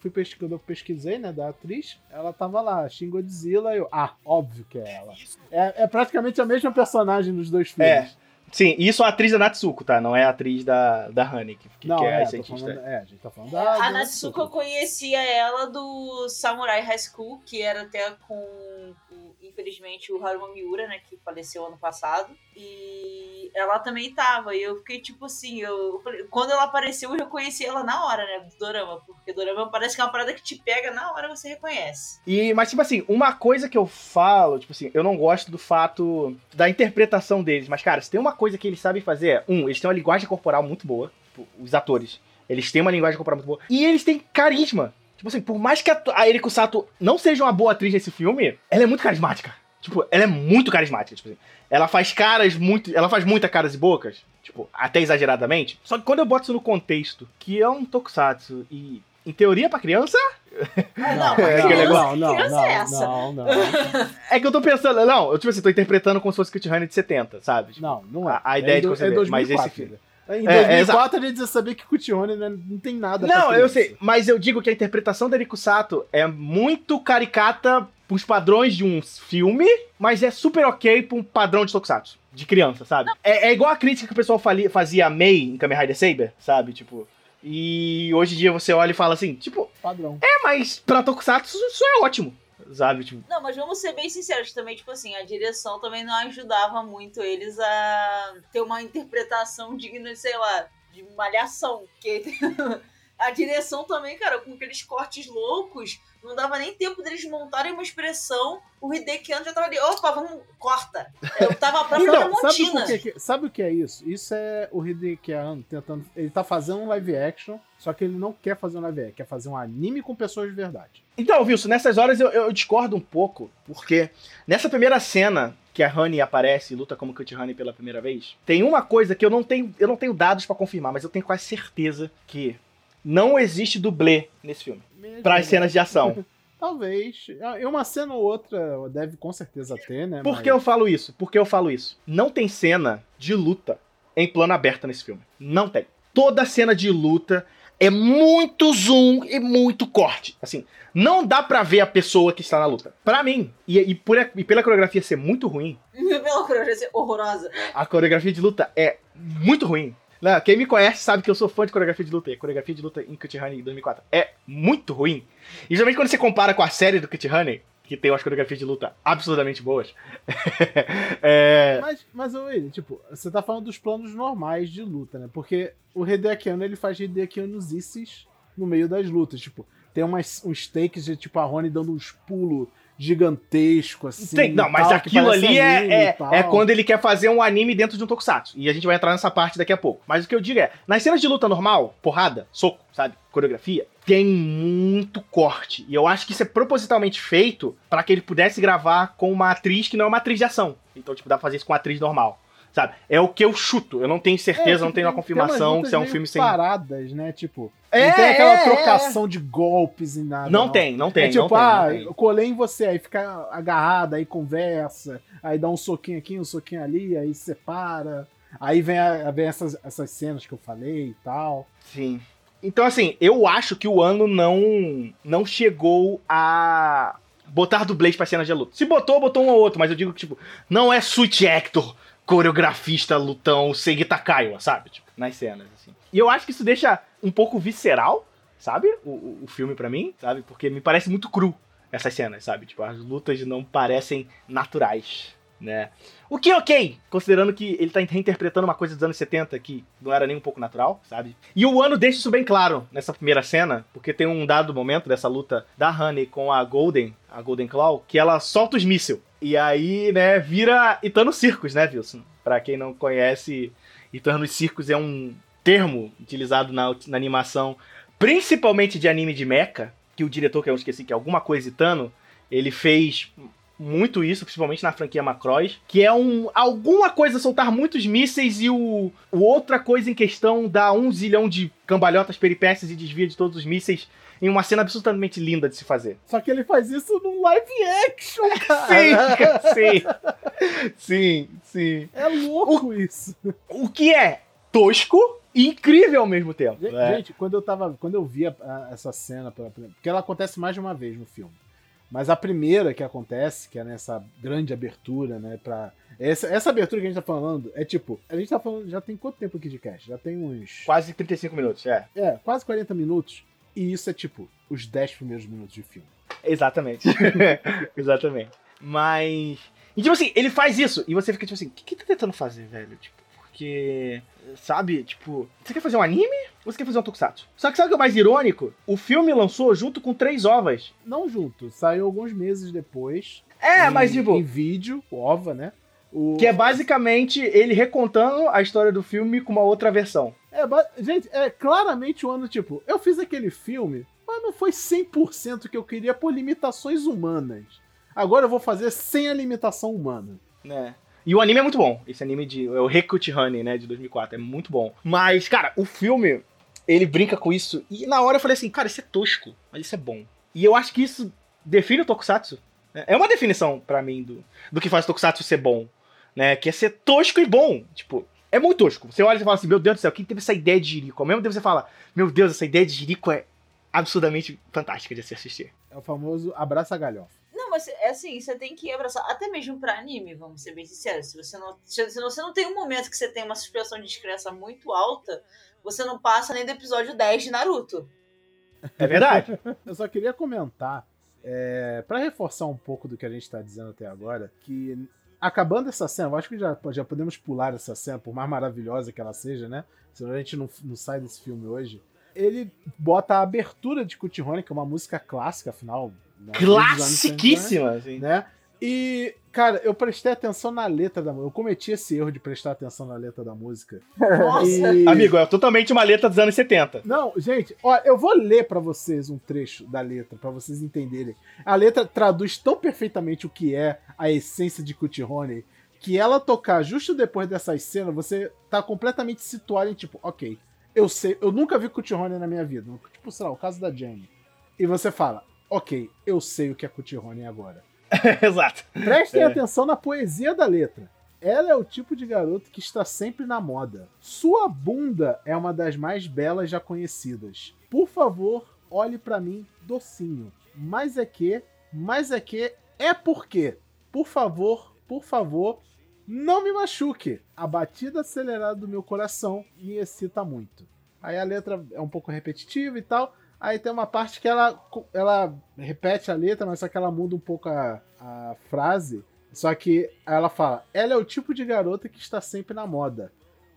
fui pesquisando, eu pesquisei, né, da atriz, ela tava lá, Shin Godzilla, eu, ah, óbvio que é ela. É, é praticamente a mesma personagem nos dois filmes. Sim, isso é a atriz da Natsuko, tá? Não é a atriz da, da Honey, que, que Não, é, é, a cientista. falando, é, a gente tá falando da, a da Natsuko eu conhecia ela do Samurai High School, que era até com, infelizmente, o Haruma Miura, né, que faleceu ano passado. E ela também tava. E eu fiquei tipo assim, eu quando ela apareceu, eu já conheci ela na hora, né, do Dorama. Porque Dorama parece que é uma parada que te pega na hora você reconhece. E, mas, tipo assim, uma coisa que eu falo, tipo assim, eu não gosto do fato da interpretação deles. Mas, cara, se tem uma coisa que eles sabem fazer é, um, eles têm uma linguagem corporal muito boa. Tipo, os atores. Eles têm uma linguagem corporal muito boa. E eles têm carisma. Tipo assim, por mais que a, a Eriko Sato não seja uma boa atriz nesse filme, ela é muito carismática. Tipo, ela é muito carismática. Tipo assim, ela faz caras muito. Ela faz muita caras e bocas. Tipo, até exageradamente. Só que quando eu boto isso no contexto, que é um tokusatsu e. Em teoria, pra criança, (laughs) Não, pra é, não, aquele criança, não, não, que criança não, é essa? não, não, (laughs) É que eu tô pensando, não, eu tipo assim, tô interpretando como se fosse Kit Honey de 70, sabe? Tipo, não, não é. A- a ideia é de você é ver, mas 2004, esse filme- né? Em É, é, 2004 a gente já sabia que Cutirone né, não tem nada pra Não, eu sei, mas eu digo que a interpretação da Eriko Sato é muito caricata pros padrões de um filme, mas é super ok pra um padrão de tokusatsu, de criança, sabe? É, é igual a crítica que o pessoal fazia a Mei em Kamen Rider Saber, sabe? Tipo, e hoje em dia você olha e fala assim, tipo, Padrão. é, mas pra tokusatsu isso é ótimo, sabe? Tipo, Não, mas vamos ser bem sinceros também, tipo assim, a direção também não ajudava muito eles a ter uma interpretação digna, de, sei lá, de malhação. Porque (laughs) a direção também, cara, com aqueles cortes loucos, não dava nem tempo deles montarem uma expressão, o Hideki Anno já tava ali, opa, vamos, corta. Eu tava pra (laughs) Então, fazer sabe, montina. por que sabe o que é isso? Isso é o Hideki Anno tentando. Ele tá fazendo um live action, só que ele não quer fazer um live action, quer fazer um anime com pessoas de verdade. Então, Wilson, nessas horas eu, eu discordo um pouco, porque nessa primeira cena que a Honey aparece e luta como Cut Honey pela primeira vez, tem uma coisa que eu não tenho, eu não tenho dados pra confirmar, mas eu tenho quase certeza que não existe dublê nesse filme para as cenas de ação. (laughs) Talvez. E uma cena ou outra deve com certeza ter, né? Por mas- que eu falo isso? Por que eu falo isso? Não tem cena de luta em plano aberto nesse filme. Não tem. Toda cena de luta é muito zoom e muito corte. Assim, não dá pra ver a pessoa que está na luta. Pra mim, e, e por, e pela coreografia ser muito ruim, (laughs) Pela coreografia horrorosa. a coreografia de luta é muito ruim. Não, quem me conhece sabe que eu sou fã de coreografia de luta. E a coreografia de luta em Cut Honey 2004 é muito ruim. E geralmente quando você compara com a série do Cut Honey, que tem umas coreografias de luta absurdamente boas, (laughs) é, Mas, mas Will, tipo, você tá falando dos planos normais de luta, né? Porque o Hideaki Anno, ele faz Hideaki Annos isses no meio das lutas. Tipo, tem umas, uns takes de, tipo, a Rony dando uns pulos gigantescos, assim. Tem- não, mas tal, aquilo ali é, é, é quando ele quer fazer um anime dentro de um tokusatsu. E a gente vai entrar nessa parte daqui a pouco. Mas o que eu digo é, nas cenas de luta normal, porrada, soco, sabe, coreografia, tem muito corte. E eu acho que isso é propositalmente feito para que ele pudesse gravar com uma atriz que não é uma atriz de ação. Então, tipo, dá pra fazer isso com uma atriz normal. Sabe? É o que eu chuto. Eu não tenho certeza, não tipo, tenho uma tem- confirmação se é um filme sem. paradas, né? Tipo, É, não tem aquela é, é. trocação de golpes e nada. Não tem, não tem. é tipo, não tem, ah, não eu colei em você, aí fica agarrado, aí conversa, aí dá um soquinho aqui, um soquinho ali, aí separa. Aí vem, a- vem essas, essas cenas que eu falei e tal. Sim. Então, assim, eu acho que o ano não não chegou a botar dublês pra cena de luta. Se botou, botou um ou outro, mas eu digo que, tipo, não é Switch Actor, coreografista, lutão, Segita Kaiwa, sabe? Tipo, nas cenas, assim. E eu acho que isso deixa um pouco visceral, sabe? O, o, filme pra mim, sabe? Porque me parece muito cru essas cenas, sabe? Tipo, as lutas não parecem naturais, né? O que é ok, considerando que ele tá reinterpretando uma coisa dos anos 70 que não era nem um pouco natural, sabe? E o ano deixa isso bem claro nessa primeira cena, porque tem um dado momento dessa luta da Honey com a Golden, a Golden Claw, que ela solta os mísseis. E aí, né, vira Itano Circus, né, Wilson? Pra quem não conhece, Itano Circus é um termo utilizado na, na animação, principalmente de anime de mecha, que o diretor, que eu esqueci, que é alguma coisa Itano, ele fez muito isso, principalmente na franquia Macross, que é um alguma coisa soltar muitos mísseis e o, o outra coisa em questão dá um zilhão de cambalhotas, peripécias e desvia de todos os mísseis em uma cena absolutamente linda de se fazer. Só que ele faz isso num live action, (laughs) Sim, cara. sim, sim, sim. É louco isso. O que é tosco e incrível ao mesmo tempo. Gente, né? gente, quando eu tava. Quando eu via ah, essa cena, pela primeira- porque ela acontece mais de uma vez no filme. Mas a primeira que acontece, que é nessa grande abertura, né? Pra. Essa, essa abertura que a gente tá falando é tipo. A gente tá falando. Já tem quanto tempo aqui de cast? Já tem uns. Quase 35 minutos, é. É, quase 40 minutos. E isso é tipo os 10 primeiros minutos de filme. Exatamente. (laughs) Exatamente. Mas. E tipo assim, ele faz isso. E você fica tipo assim, o que, que tá tentando fazer, velho? Tipo, porque. Sabe, tipo. Você quer fazer um anime? Ou você quer fazer um tokusatsu? Só que sabe o que é o mais irônico? O filme lançou junto com três ovas. Não junto, saiu alguns meses depois. É, em, mas tipo. Em vídeo, ova, né? O, Que é basicamente ele recontando a história do filme com uma outra versão. É, gente, é claramente o ano, tipo, eu fiz aquele filme, mas não foi 100% que eu queria por limitações humanas. Agora eu vou fazer sem a limitação humana. né? E o anime é muito bom. Esse anime de. É o Rekuchi Honey, né? De 2004. É muito bom. Mas, cara, o filme. Ele brinca com isso. E na hora eu falei assim, cara, isso é tosco. Mas isso é bom. E eu acho que isso define o Tokusatsu. né? É uma definição pra mim do, do que faz o Tokusatsu ser bom. Né? Que é ser tosco e bom. Tipo, é muito tosco. Você olha e fala assim, meu Deus do céu, quem teve essa ideia de Jirico? Ao mesmo tempo você fala, meu Deus, essa ideia de Jirico é absurdamente fantástica de se assistir. É o famoso abraça galhofa. Não, mas é assim, você tem que abraçar. Até mesmo pra anime, vamos ser bem sinceros. Se você não, se você não tem um momento que você tem uma suspensão de descrença muito alta, você não passa nem do episódio 10 de Naruto. É verdade. (laughs) Eu só queria comentar, é, para reforçar um pouco do que a gente tá dizendo até agora, que acabando essa cena, eu acho que já, já podemos pular essa cena, por mais maravilhosa que ela seja, né? Senão a gente não, não sai desse filme hoje. Ele bota a abertura de Cutirone, que é uma música clássica, afinal. Né, dos anos 70, Classiquíssima, assim. né? E, cara, eu prestei atenção na letra da música. Eu cometi esse erro de prestar atenção na letra da música. (laughs) Nossa! E- Amigo, é totalmente uma letra dos anos 70. Não, gente, ó, eu vou ler pra vocês um trecho da letra, pra vocês entenderem. A letra traduz tão perfeitamente o que é a essência de Cutirone, que ela tocar justo depois dessas cenas, você tá completamente situado em tipo, ok, eu sei, eu nunca vi Cutirone na minha vida. Tipo, sei lá, o caso da Jane. E você fala, ok, eu sei o que é Cutirone agora. (laughs) Exato. Prestem É. atenção na poesia da letra. Ela é o tipo de garoto que está sempre na moda. Sua bunda é uma das mais belas já conhecidas. Por favor, olhe pra mim docinho. Mas é que, mas é que, é porque. Por favor, por favor, não me machuque. A batida acelerada do meu coração me excita muito. Aí a letra é um pouco repetitiva e tal. Aí tem uma parte que ela, ela repete a letra, mas só que ela muda um pouco a, a frase. Só que ela fala: ela é o tipo de garota que está sempre na moda.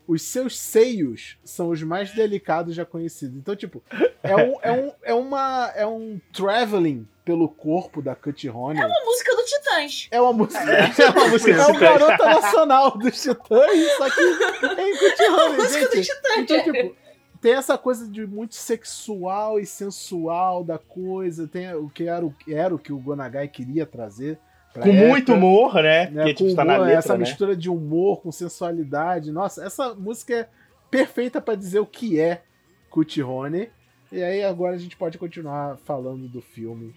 Os seus seios são os mais delicados já conhecidos. Então, tipo, é um, é um, é uma, é um traveling pelo corpo da Cut Honey. É uma música do Titãs. É uma música. É (laughs) uma música É o do garota nacional dos Titãs, só que em Cut Honey, (laughs) música do gente. Titãs. Então, tipo, tem essa coisa de muito sexual e sensual da coisa. Tem o que era o, era o que o Gonagai queria trazer. Com muito época, humor, né? né? que tipo, tá na letra, essa né? mistura de humor com sensualidade. Nossa, essa música é perfeita pra dizer o que é Cutirone. E aí agora a gente pode continuar falando do filme.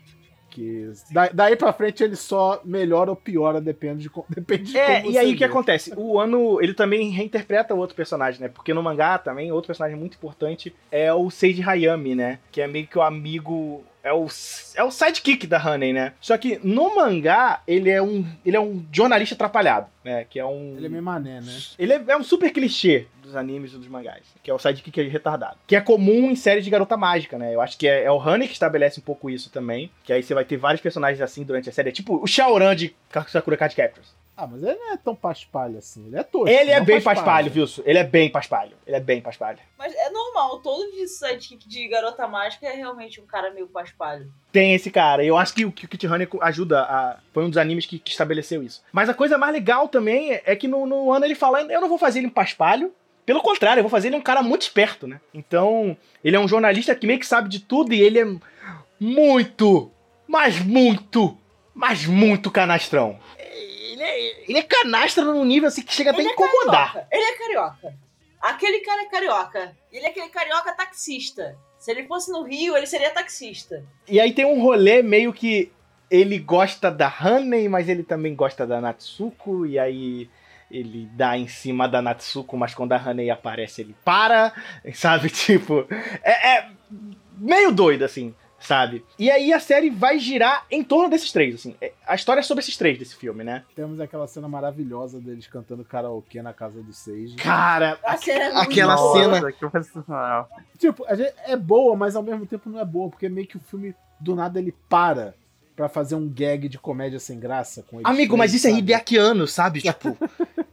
Que da- daí pra frente ele só melhora ou piora, depende de, (laughs) depende de É, como e aí o que acontece? O ano, ele também reinterpreta outro personagem, né? Porque no mangá também, outro personagem muito importante é o Seiji Hayami, né? Que é meio que o amigo. É o, é o sidekick da Honey, né? Só que no mangá, ele é um, ele é um jornalista atrapalhado, né? Que é um. Ele é meio mané, né? Ele é, é um super clichê dos animes e dos mangás, que é o sidekick retardado. Que é comum em séries de garota mágica, né? Eu acho que é, é o Honey que estabelece um pouco isso também. Que aí você vai ter vários personagens assim durante a série. É tipo o Shaoran de Sakura Card Captors. Ah, mas ele não é tão paspalho assim. Ele é tosco. Ele é bem paspalho, Wilson. Ele é bem paspalho. Ele é bem paspalho. Mas é normal, todo de sidekick de garota mágica é realmente um cara meio paspalho. Tem esse cara. Eu acho que o que o Kit Honey ajuda a. Foi um dos animes que, que estabeleceu isso. Mas a coisa mais legal também é que no, no ano ele fala: eu não vou fazer ele um paspalho. Pelo contrário, eu vou fazer ele um cara muito esperto, né? Então, ele é um jornalista que meio que sabe de tudo e ele é muito, mas muito, mas muito canastrão. Ele é, ele é canastra num nível assim que chega até a é incomodar. carioca. Ele é carioca. Aquele cara é carioca. Ele é aquele carioca taxista. Se ele fosse no Rio, ele seria taxista. E aí tem um rolê meio que ele gosta da Hanei, mas ele também gosta da Natsuko, e aí ele dá em cima da Natsuko, mas quando a Hanei aparece ele para, (laughs) sabe? Tipo, é, é meio doido assim, sabe? E aí a série vai girar em torno desses três, assim. É- A história é sobre esses três desse filme, né? Temos aquela cena maravilhosa deles cantando karaokê na casa do Seiji. Cara, A cena é aquela cena-. Tipo, a gente- é boa, mas ao mesmo tempo não é boa, porque meio que o filme, do nada, ele para pra fazer um gag de comédia sem graça com eles Amigo, mas isso é sabe? Hideakiano, sabe? (laughs) Tipo,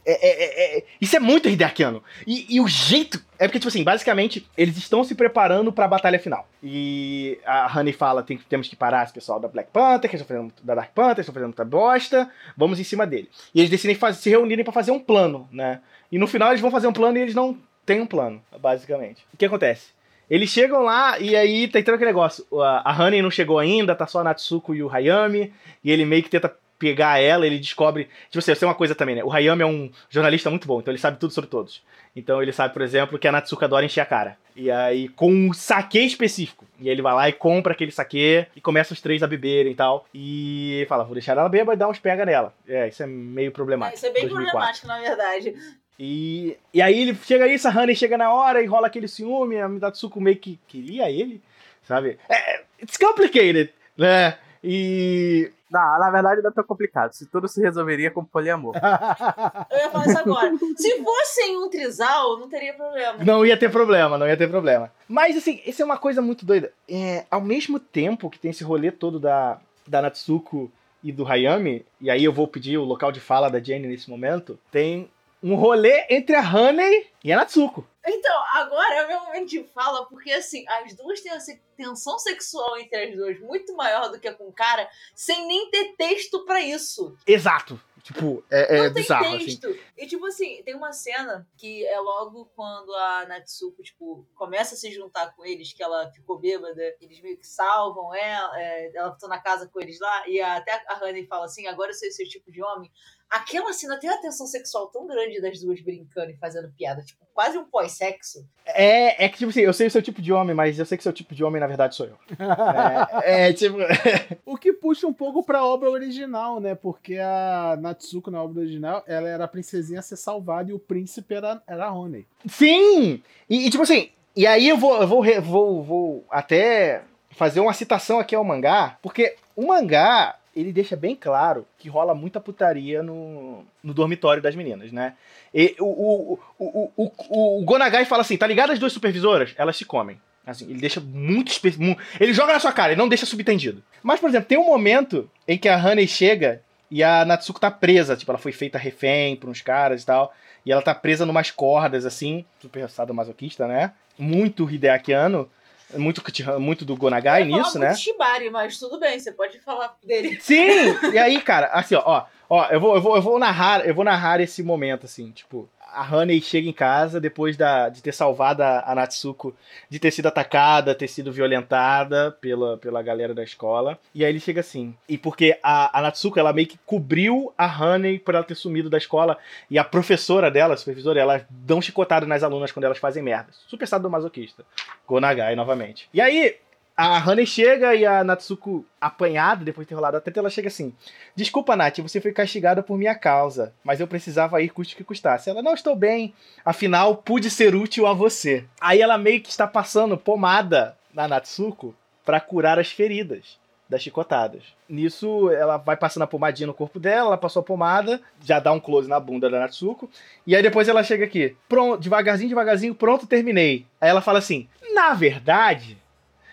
é- é- é- é- isso é muito Hideakiano. E, e o jeito. É porque, tipo assim, basicamente, eles estão se preparando pra batalha final. E a Honey fala: tem, temos que parar esse pessoal da Black Panther, que estão fazendo da Dark Panther, estão fazendo muita bosta, vamos em cima dele. E eles decidem faz- se reunirem pra fazer um plano, né? E no final eles vão fazer um plano e eles não têm um plano, basicamente. O que acontece? Eles chegam lá e aí tá entrando aquele negócio. A Honey não chegou ainda, tá só a Natsuko e o Hayami. E ele meio que tenta pegar ela, ele descobre. Tipo assim, isso é uma coisa também, né? O Hayami é um jornalista muito bom, então ele sabe tudo sobre todos. Então ele sabe, por exemplo, que a Natsuko adora encher a cara. E aí, com um saque específico. E ele vai lá e compra aquele saque e começa os três a beberem e tal. E fala, vou deixar ela bêbada e dar uns pega nela. É, isso é meio problemático. Isso é bem 2004. problemático, na verdade. E, e aí ele chega isso, a Honey chega na hora e rola aquele ciúme, a Midatsuko meio que queria ele, sabe? É, it's complicated, né? E. Não, na verdade não é tão complicado. Se tudo se resolveria com poliamor. (laughs) Eu ia falar isso agora. Se fossem um trisal, não teria problema. Não ia ter problema, não ia ter problema. Mas assim, isso é uma coisa muito doida. É, ao mesmo tempo que tem esse rolê todo da, da Natsuko e do Hayami, e aí eu vou pedir o local de fala da Jenny nesse momento, tem um rolê entre a Honey e a Natsuko. Então, agora é o meu momento de fala, porque assim, as duas têm essa tensão sexual entre as duas muito maior do que com o cara, sem nem ter texto pra isso. Exato. Tipo, é, é não tem bizarro, assim. texto. E tipo assim, tem uma cena que é logo quando a Natsuko, tipo, começa a se juntar com eles, que ela ficou bêbada, eles meio que salvam ela, é, ela tá na casa com eles lá, e até a Honey fala assim, agora eu sei o seu tipo de homem. Aquela cena tem uma tensão sexual tão grande das duas brincando e fazendo piada, tipo, quase um pós-sexo. É, é que, tipo assim, eu sei o seu tipo de homem, mas eu sei que seu tipo de homem, na verdade, sou eu. (laughs) É, é tipo. (laughs) O que puxa um pouco pra obra original, né? Porque a Natsuko na obra original, ela era a princesinha a ser salvada e o príncipe era, era a Honey. Sim! E, e, tipo assim, e aí eu vou, eu vou, vou, vou até fazer uma citação aqui ao mangá, porque o mangá, ele deixa bem claro que rola muita putaria no, no dormitório das meninas, né? E o, o, o, o, o, Gonagai fala assim, tá ligado as duas supervisoras? Elas se comem. Assim, ele deixa muito, espe- mu- Ele joga na sua cara, ele não deixa subentendido. Mas, por exemplo, tem um momento em que a Honey chega e a Natsuko tá presa. Tipo, ela foi feita refém por uns caras e tal. E ela tá presa numas cordas, assim. Super sadomasoquista, né? Muito Hideakiano. Muito, Kuchiha- muito do Gonagai nisso, muito né? Shibari, mas tudo bem, você pode falar dele. (laughs) Sim! E aí, cara, assim, ó, ó, ó, eu vou, eu vou, eu vou narrar, eu vou narrar esse momento, assim, tipo, a Honey chega em casa depois da, de ter salvado a, Natsuko, de ter sido atacada, ter sido violentada pela, pela galera da escola. E aí ele chega assim. E porque a, a Natsuko, ela meio que cobriu a Honey por ela ter sumido da escola. E a professora dela, a supervisora, ela dá um chicotado nas alunas quando elas fazem merda. Super sadomasoquista. Gonagai, novamente. E aí, a Honey chega e a Natsuko, apanhada, depois de ter rolado a treta, ela chega assim: Desculpa, Nath, você foi castigada por minha causa, mas eu precisava ir custe que custasse. Ela, não estou bem, afinal, pude ser útil a você. Aí ela meio que está passando pomada na Natsuko pra curar as feridas das chicotadas. Nisso, ela vai passando a pomadinha no corpo dela, ela passou a pomada, já dá um close na bunda da Natsuko, e aí depois ela chega aqui, pronto, devagarzinho, devagarzinho, pronto, terminei. Aí ela fala assim: Na verdade,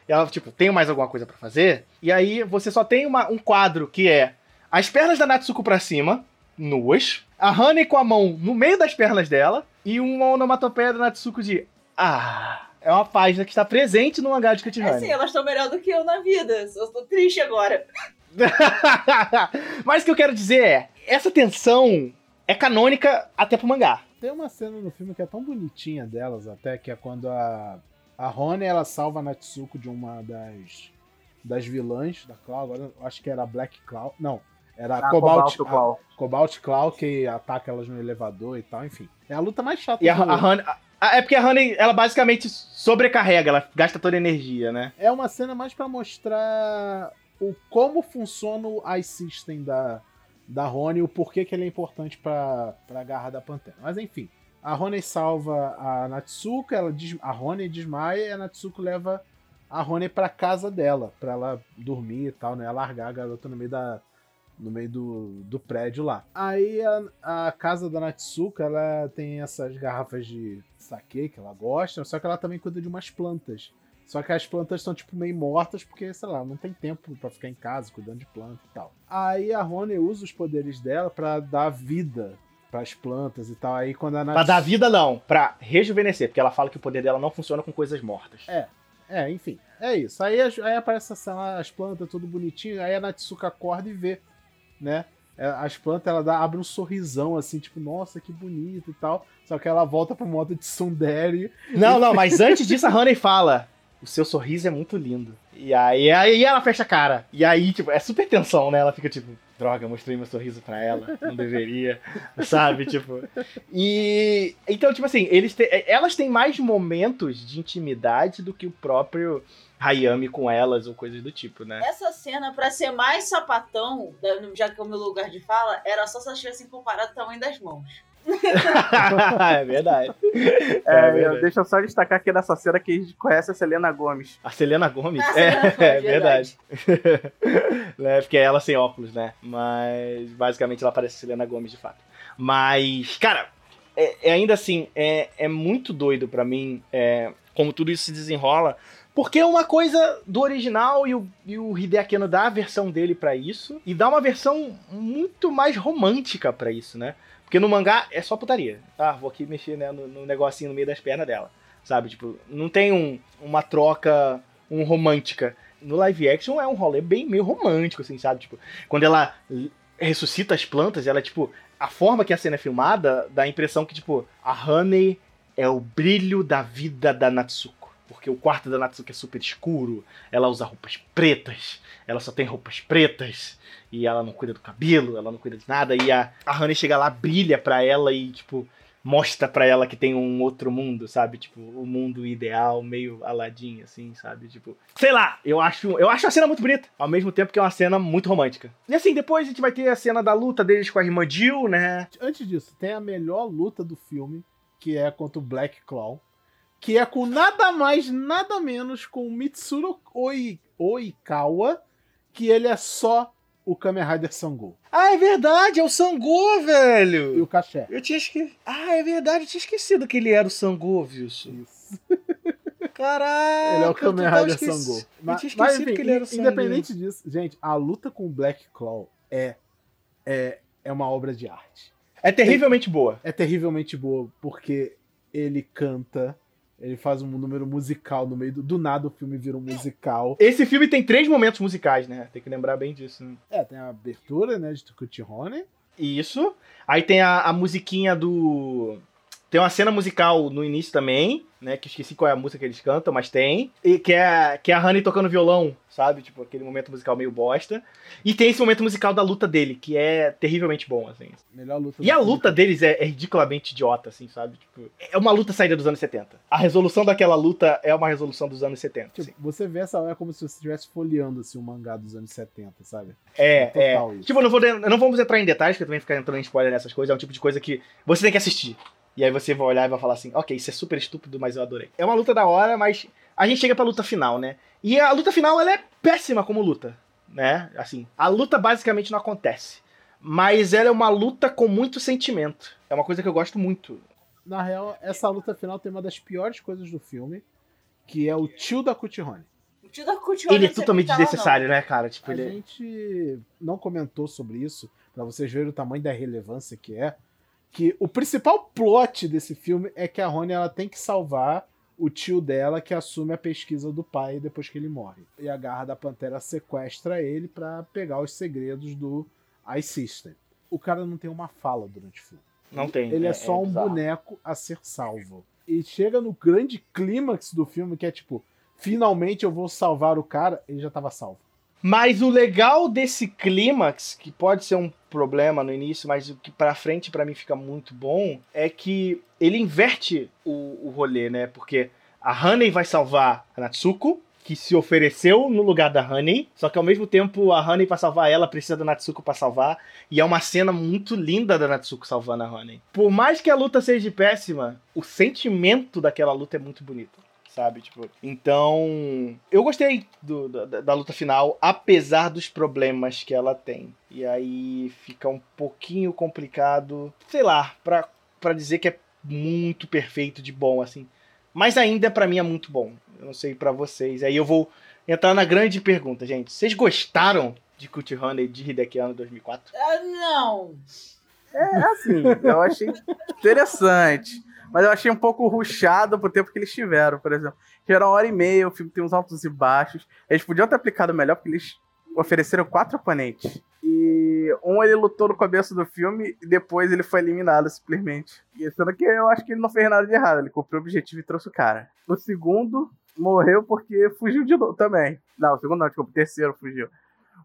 e ela, tipo, tem mais alguma coisa pra fazer? E aí você só tem uma- um quadro que é as pernas da Natsuko pra cima, nuas, a Honey com a mão no meio das pernas dela, e uma onomatopeia da Natsuko de Ah. É uma página que está presente no mangá de Cut É Honey. assim, elas estão melhor do que eu na vida. Eu tô triste agora. (laughs) Mas o que eu quero dizer é, essa tensão é canônica até pro mangá. Tem uma cena no filme que é tão bonitinha delas, até, que é quando a, a Rony ela salva a Natsuko de uma das, das vilãs da Claw. Agora acho que era a Black Claw. Não, era a Ah, Cobalt, Cobalto Claw. a Cobalt Claw que ataca elas no elevador e tal, enfim. É a luta mais chata E a, a Honey... É porque a Honey, ela basicamente sobrecarrega, ela gasta toda a energia, né? É uma cena mais pra mostrar o como funciona o System da, da Rony e o porquê que ele é importante pra, pra garra da Pantera. Mas enfim, a Rony salva a Natsuko, ela des, a Rony desmaia e a Natsuko leva a Rony pra casa dela, pra ela dormir e tal, né? Largar a garota no meio da no meio do, do prédio lá. Aí a, a casa da Natsuko, ela tem essas garrafas de sake que ela gosta, só que ela também cuida de umas plantas. Só que as plantas estão, tipo, meio mortas, porque, sei lá, não tem tempo pra ficar em casa cuidando de planta e tal. Aí a Rony usa os poderes dela pra dar vida pras plantas e tal. Aí quando a Pra Natsuko... dar vida, não. Pra rejuvenescer, porque ela fala que o poder dela não funciona com coisas mortas. É, enfim, é isso. Aí, as- aí aparece assim, as plantas tudo bonitinho, aí a Natsuko acorda e vê, né? É, As plantas, ela dá, abre um sorrisão, assim, tipo, nossa, que bonito e tal. Só que ela volta pro modo de Sundere. Não, não, mas antes disso a Honey fala: O seu sorriso é muito lindo. E aí, aí ela fecha a cara. E aí, tipo, é super tensão, né? Ela fica tipo, droga, mostrei meu sorriso pra ela. Não deveria. (laughs) sabe? Tipo. E. Então, tipo assim, eles têm- elas têm mais momentos de intimidade do que o próprio Hayami com elas ou coisas do tipo, né? Essa cena, pra ser mais sapatão, já que é o meu lugar de fala, era só se elas tivessem comparado o tamanho das mãos. (laughs) é verdade. É, É verdade. deixa eu só destacar aqui nessa cena que a gente conhece a Selena Gomes. A Selena Gomes. Ah, é, Selena é verdade. (laughs) né, porque é ela sem óculos, né? Mas basicamente ela parece Selena Gomes de fato. Mas, cara, é, é ainda assim, é, é muito doido pra mim é, como tudo isso se desenrola. Porque é uma coisa do original e o, e o Hideaki Anno dá a versão dele pra isso. E dá uma versão muito mais romântica pra isso, né? Porque no mangá é só putaria. Ah, vou aqui mexer né, no, no negocinho no meio das pernas dela. Sabe? Tipo, não tem um, uma troca um romântica. No live action é um rolê bem meio romântico, assim, sabe? Tipo, quando ela ressuscita as plantas, ela, tipo, a forma que a cena é filmada dá a impressão que, tipo, a Honey é o brilho da vida da Natsuko. Porque o quarto da Natsuki é super escuro, ela usa roupas pretas, ela só tem roupas pretas, e ela não cuida do cabelo, ela não cuida de nada, e a, a Honey chega lá, brilha pra ela e, tipo, mostra pra ela que tem um outro mundo, sabe? Tipo, o mundo ideal, meio aladinho, assim, sabe? Tipo, sei lá, eu acho, eu acho a cena muito bonita, ao mesmo tempo que é uma cena muito romântica. E assim, depois a gente vai ter a cena da luta deles com a irmã Jill, né? Antes disso, tem a melhor luta do filme, que é contra o Black Claw, que é com nada mais, nada menos com o Mitsuru Oi, Oikawa, que ele é só o Kamen Rider Sango. Ah, é verdade, é o Sangô, E velho! o Caché. Eu tinha esquecido. Ah, é verdade, eu tinha esquecido que ele era o Sangô, Wilson. Isso. Caraca! Ele é o eu Kamen Rider esqueci- Sango. Eu Mas, tinha mas, esquecido enfim, que ele era o Sango. independente disso, gente, a luta com o Black Claw é, é, é uma obra de arte. É terrivelmente boa. É terrivelmente boa, porque ele canta, ele faz um número musical no meio do, do nada o filme vira um musical. Esse filme tem três momentos musicais, né? Tem que lembrar bem disso. Né? É, tem a abertura, né, de Tukuchi Hone. Isso. Aí tem a, a musiquinha do. Tem uma cena musical no início também, né? Que eu esqueci qual é a música que eles cantam, mas tem. E que é, que é a Honey tocando violão, sabe? Tipo, aquele momento musical meio bosta. E tem esse momento musical da luta dele, que é terrivelmente bom, assim. Melhor luta E a do filme. luta deles é, é ridiculamente idiota, assim, sabe? Tipo, é uma luta saída dos anos 70. A resolução daquela luta é uma resolução dos anos 70. Tipo, assim. você vê essa hora como se você estivesse folheando assim, um mangá dos anos 70, sabe? É, é. total isso. Tipo, eu não, vou, não vamos entrar em detalhes, porque também ficar entrando em spoiler nessas coisas é um tipo de coisa que você tem que assistir. E aí você vai olhar e vai falar assim, ok, isso é super estúpido, mas eu adorei. É uma luta da hora, mas a gente chega pra luta final, né? E a luta final, ela é péssima como luta, né? Assim, a luta basicamente não acontece. Mas ela é uma luta com muito sentimento. É uma coisa que eu gosto muito. Na real, essa luta final tem uma das piores coisas do filme, que é o tio da Kuchihone. O tio da Ele é totalmente desnecessário, né, cara? Tipo, A ele é... gente não comentou sobre isso, pra vocês verem o tamanho da relevância que é, que o principal plot desse filme é que a Rony ela tem que salvar o tio dela que assume a pesquisa do pai depois que ele morre. E a garra da Pantera sequestra ele pra pegar os segredos do iSystem. O cara não tem uma fala durante o filme. Não tem. Ele é, só um bizarro. boneco a ser salvo. E chega no grande clímax do filme, que é tipo, finalmente eu vou salvar o cara, ele já tava salvo. Mas o legal desse clímax, que pode ser um problema no início, mas o que pra frente pra mim fica muito bom, é que ele inverte o, o rolê, né? Porque a Honey vai salvar a Natsuko, que se ofereceu no lugar da Honey, só que ao mesmo tempo a Honey pra salvar ela precisa da Natsuko pra salvar, e é uma cena muito linda da Natsuko salvando a Honey. Por mais que a luta seja péssima, o sentimento daquela luta é muito bonito sabe? Tipo, então, eu gostei do, da, da luta final, apesar dos problemas que ela tem. E aí fica um pouquinho complicado, sei lá, pra, pra dizer que é muito perfeito de bom, assim. Mas ainda pra mim é muito bom. Eu não sei pra vocês. Aí eu vou entrar na grande pergunta, gente. Vocês gostaram de Cut Honey de Hideki Anno 2004? Ah, não. É assim, eu achei interessante. Mas eu achei um pouco ruchado pro tempo que eles tiveram, por exemplo. Era uma hora e meia, o filme tem uns altos e baixos. Eles podiam ter aplicado melhor, porque eles ofereceram quatro oponentes. E um ele lutou no começo do filme e depois ele foi eliminado simplesmente. E sendo que eu acho que ele não fez nada de errado, ele cumpriu o objetivo e trouxe o cara. O segundo morreu porque fugiu de novo também. Não, o segundo não, desculpa, o terceiro fugiu.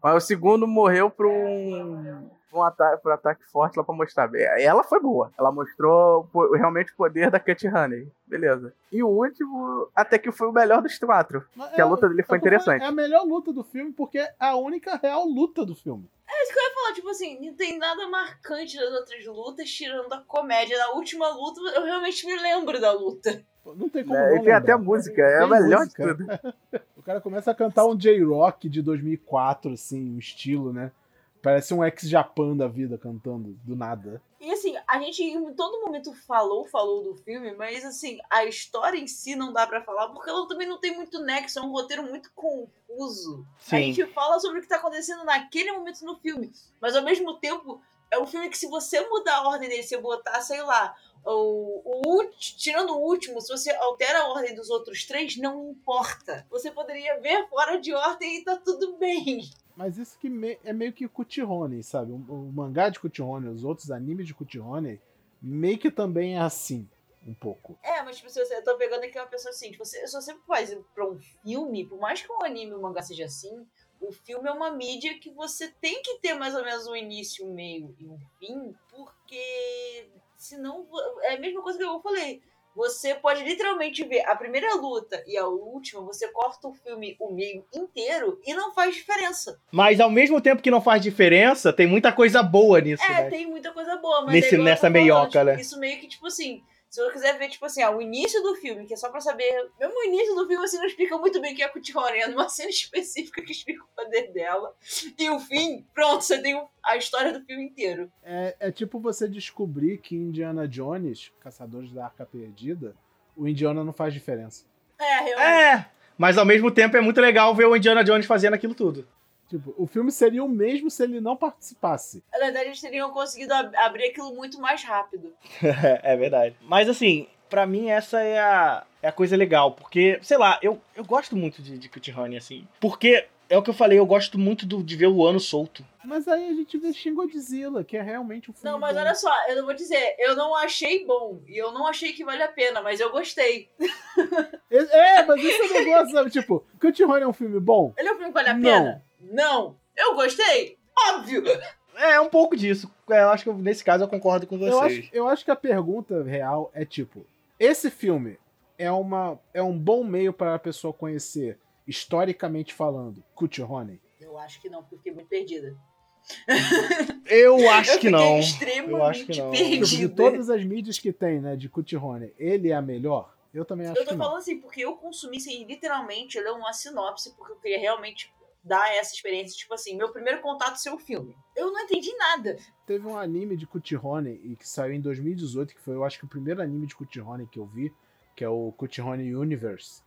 Mas o segundo morreu por um, um ataque, por um ataque forte lá pra mostrar. Ela foi boa. Ela mostrou realmente o poder da Cut Honey. Beleza. E o último, até que foi o melhor dos quatro. Que a luta dele foi interessante. É a melhor luta do filme, porque é a única real luta do filme. É isso que eu ia falar, tipo assim, não tem nada marcante das outras lutas, tirando a comédia. Na última luta, eu realmente me lembro da luta. Não tem como É, não e tem lembrar. até a música, é a melhor música. de tudo. (laughs) O cara começa a cantar um J-Rock de 2004, assim, um estilo, né? Parece um ex-Japan da vida cantando, do nada. E assim, a gente em todo momento falou, falou do filme, mas assim, a história em si não dá pra falar, porque ela também não tem muito nexo, é um roteiro muito confuso. A Sim. gente fala sobre o que tá acontecendo naquele momento no filme, mas ao mesmo tempo é um filme que se você mudar a ordem dele, se botar, sei lá, o, o tirando o último, se você altera a ordem dos outros três, não importa. Você poderia ver fora de ordem e tá tudo bem. Mas isso que me- é meio que Kutihone, sabe? O, o mangá de Kutihone, os outros animes de Kutihone, meio que também é assim. um pouco. É, mas tipo, você, eu tô pegando aqui uma pessoa assim, tipo, se, se você faz pra um filme, por mais que um anime ou um mangá seja assim, o filme é uma mídia que você tem que ter mais ou menos um início, um meio e um fim, porque senão é a mesma coisa que eu falei. Você pode literalmente ver a primeira luta e a última, você corta o filme o meio inteiro e não faz diferença. Mas ao mesmo tempo que não faz diferença, tem muita coisa boa nisso, É, né? tem muita coisa boa, mas Nesse- é nessa falando, meioca, tipo, né? Isso meio que, tipo assim, se eu quiser ver, tipo assim, ah, o início do filme, que é só pra saber. Mesmo o início do filme, assim, não explica muito bem o que é a Cutie-Horn, é numa cena (laughs) específica que explica o poder dela. E o fim, pronto, você tem a história do filme inteiro. É, é tipo você descobrir que Indiana Jones, Caçadores da Arca Perdida, o Indiana não faz diferença. É, realmente. É, mas ao mesmo tempo é muito legal ver o Indiana Jones fazendo aquilo tudo. Tipo, o filme seria o mesmo se ele não participasse. Na verdade, eles teriam conseguido ab- abrir aquilo muito mais rápido. (laughs) é verdade. Mas assim, pra mim essa é a, é a coisa legal, porque, sei lá, eu, eu gosto muito de, de Cut Honey, assim. Porque, é o que eu falei, eu gosto muito do- de ver o ano solto. Mas aí a gente vê Shin Godzilla, que é realmente um filme. Não, mas bom. olha só, eu não vou dizer, eu não achei bom. E eu não achei que vale a pena, mas eu gostei. É, (laughs) é, mas isso eu não gosto, sabe? Tipo, Cut Honey é um filme bom? Ele é um filme que vale a Não. pena? Não. Eu gostei? Óbvio. É, um pouco disso. É, Eu acho que eu- nesse caso eu concordo com Eu vocês. acho, eu acho que a pergunta real é tipo: esse filme é, uma, é um bom meio para a pessoa conhecer, historicamente falando, Cut Honey? Eu acho que não, porque eu fiquei muito perdida. Eu (laughs) acho eu que não. extremamente Eu acho que não. Tipo, de perdida. todas as mídias que tem, né, de Cut Honey, ele é a melhor? Eu também acho Eu tô que não. falando assim, porque eu consumi assim, literalmente, ele é uma sinopse, porque eu queria realmente dar essa experiência, tipo assim, meu primeiro contato seu filme. Eu não entendi nada. Teve um anime de Cut Honey e que saiu em 2018, que foi, eu acho que o primeiro anime de Cut Honey que eu vi, que é o Cut Honey Universe.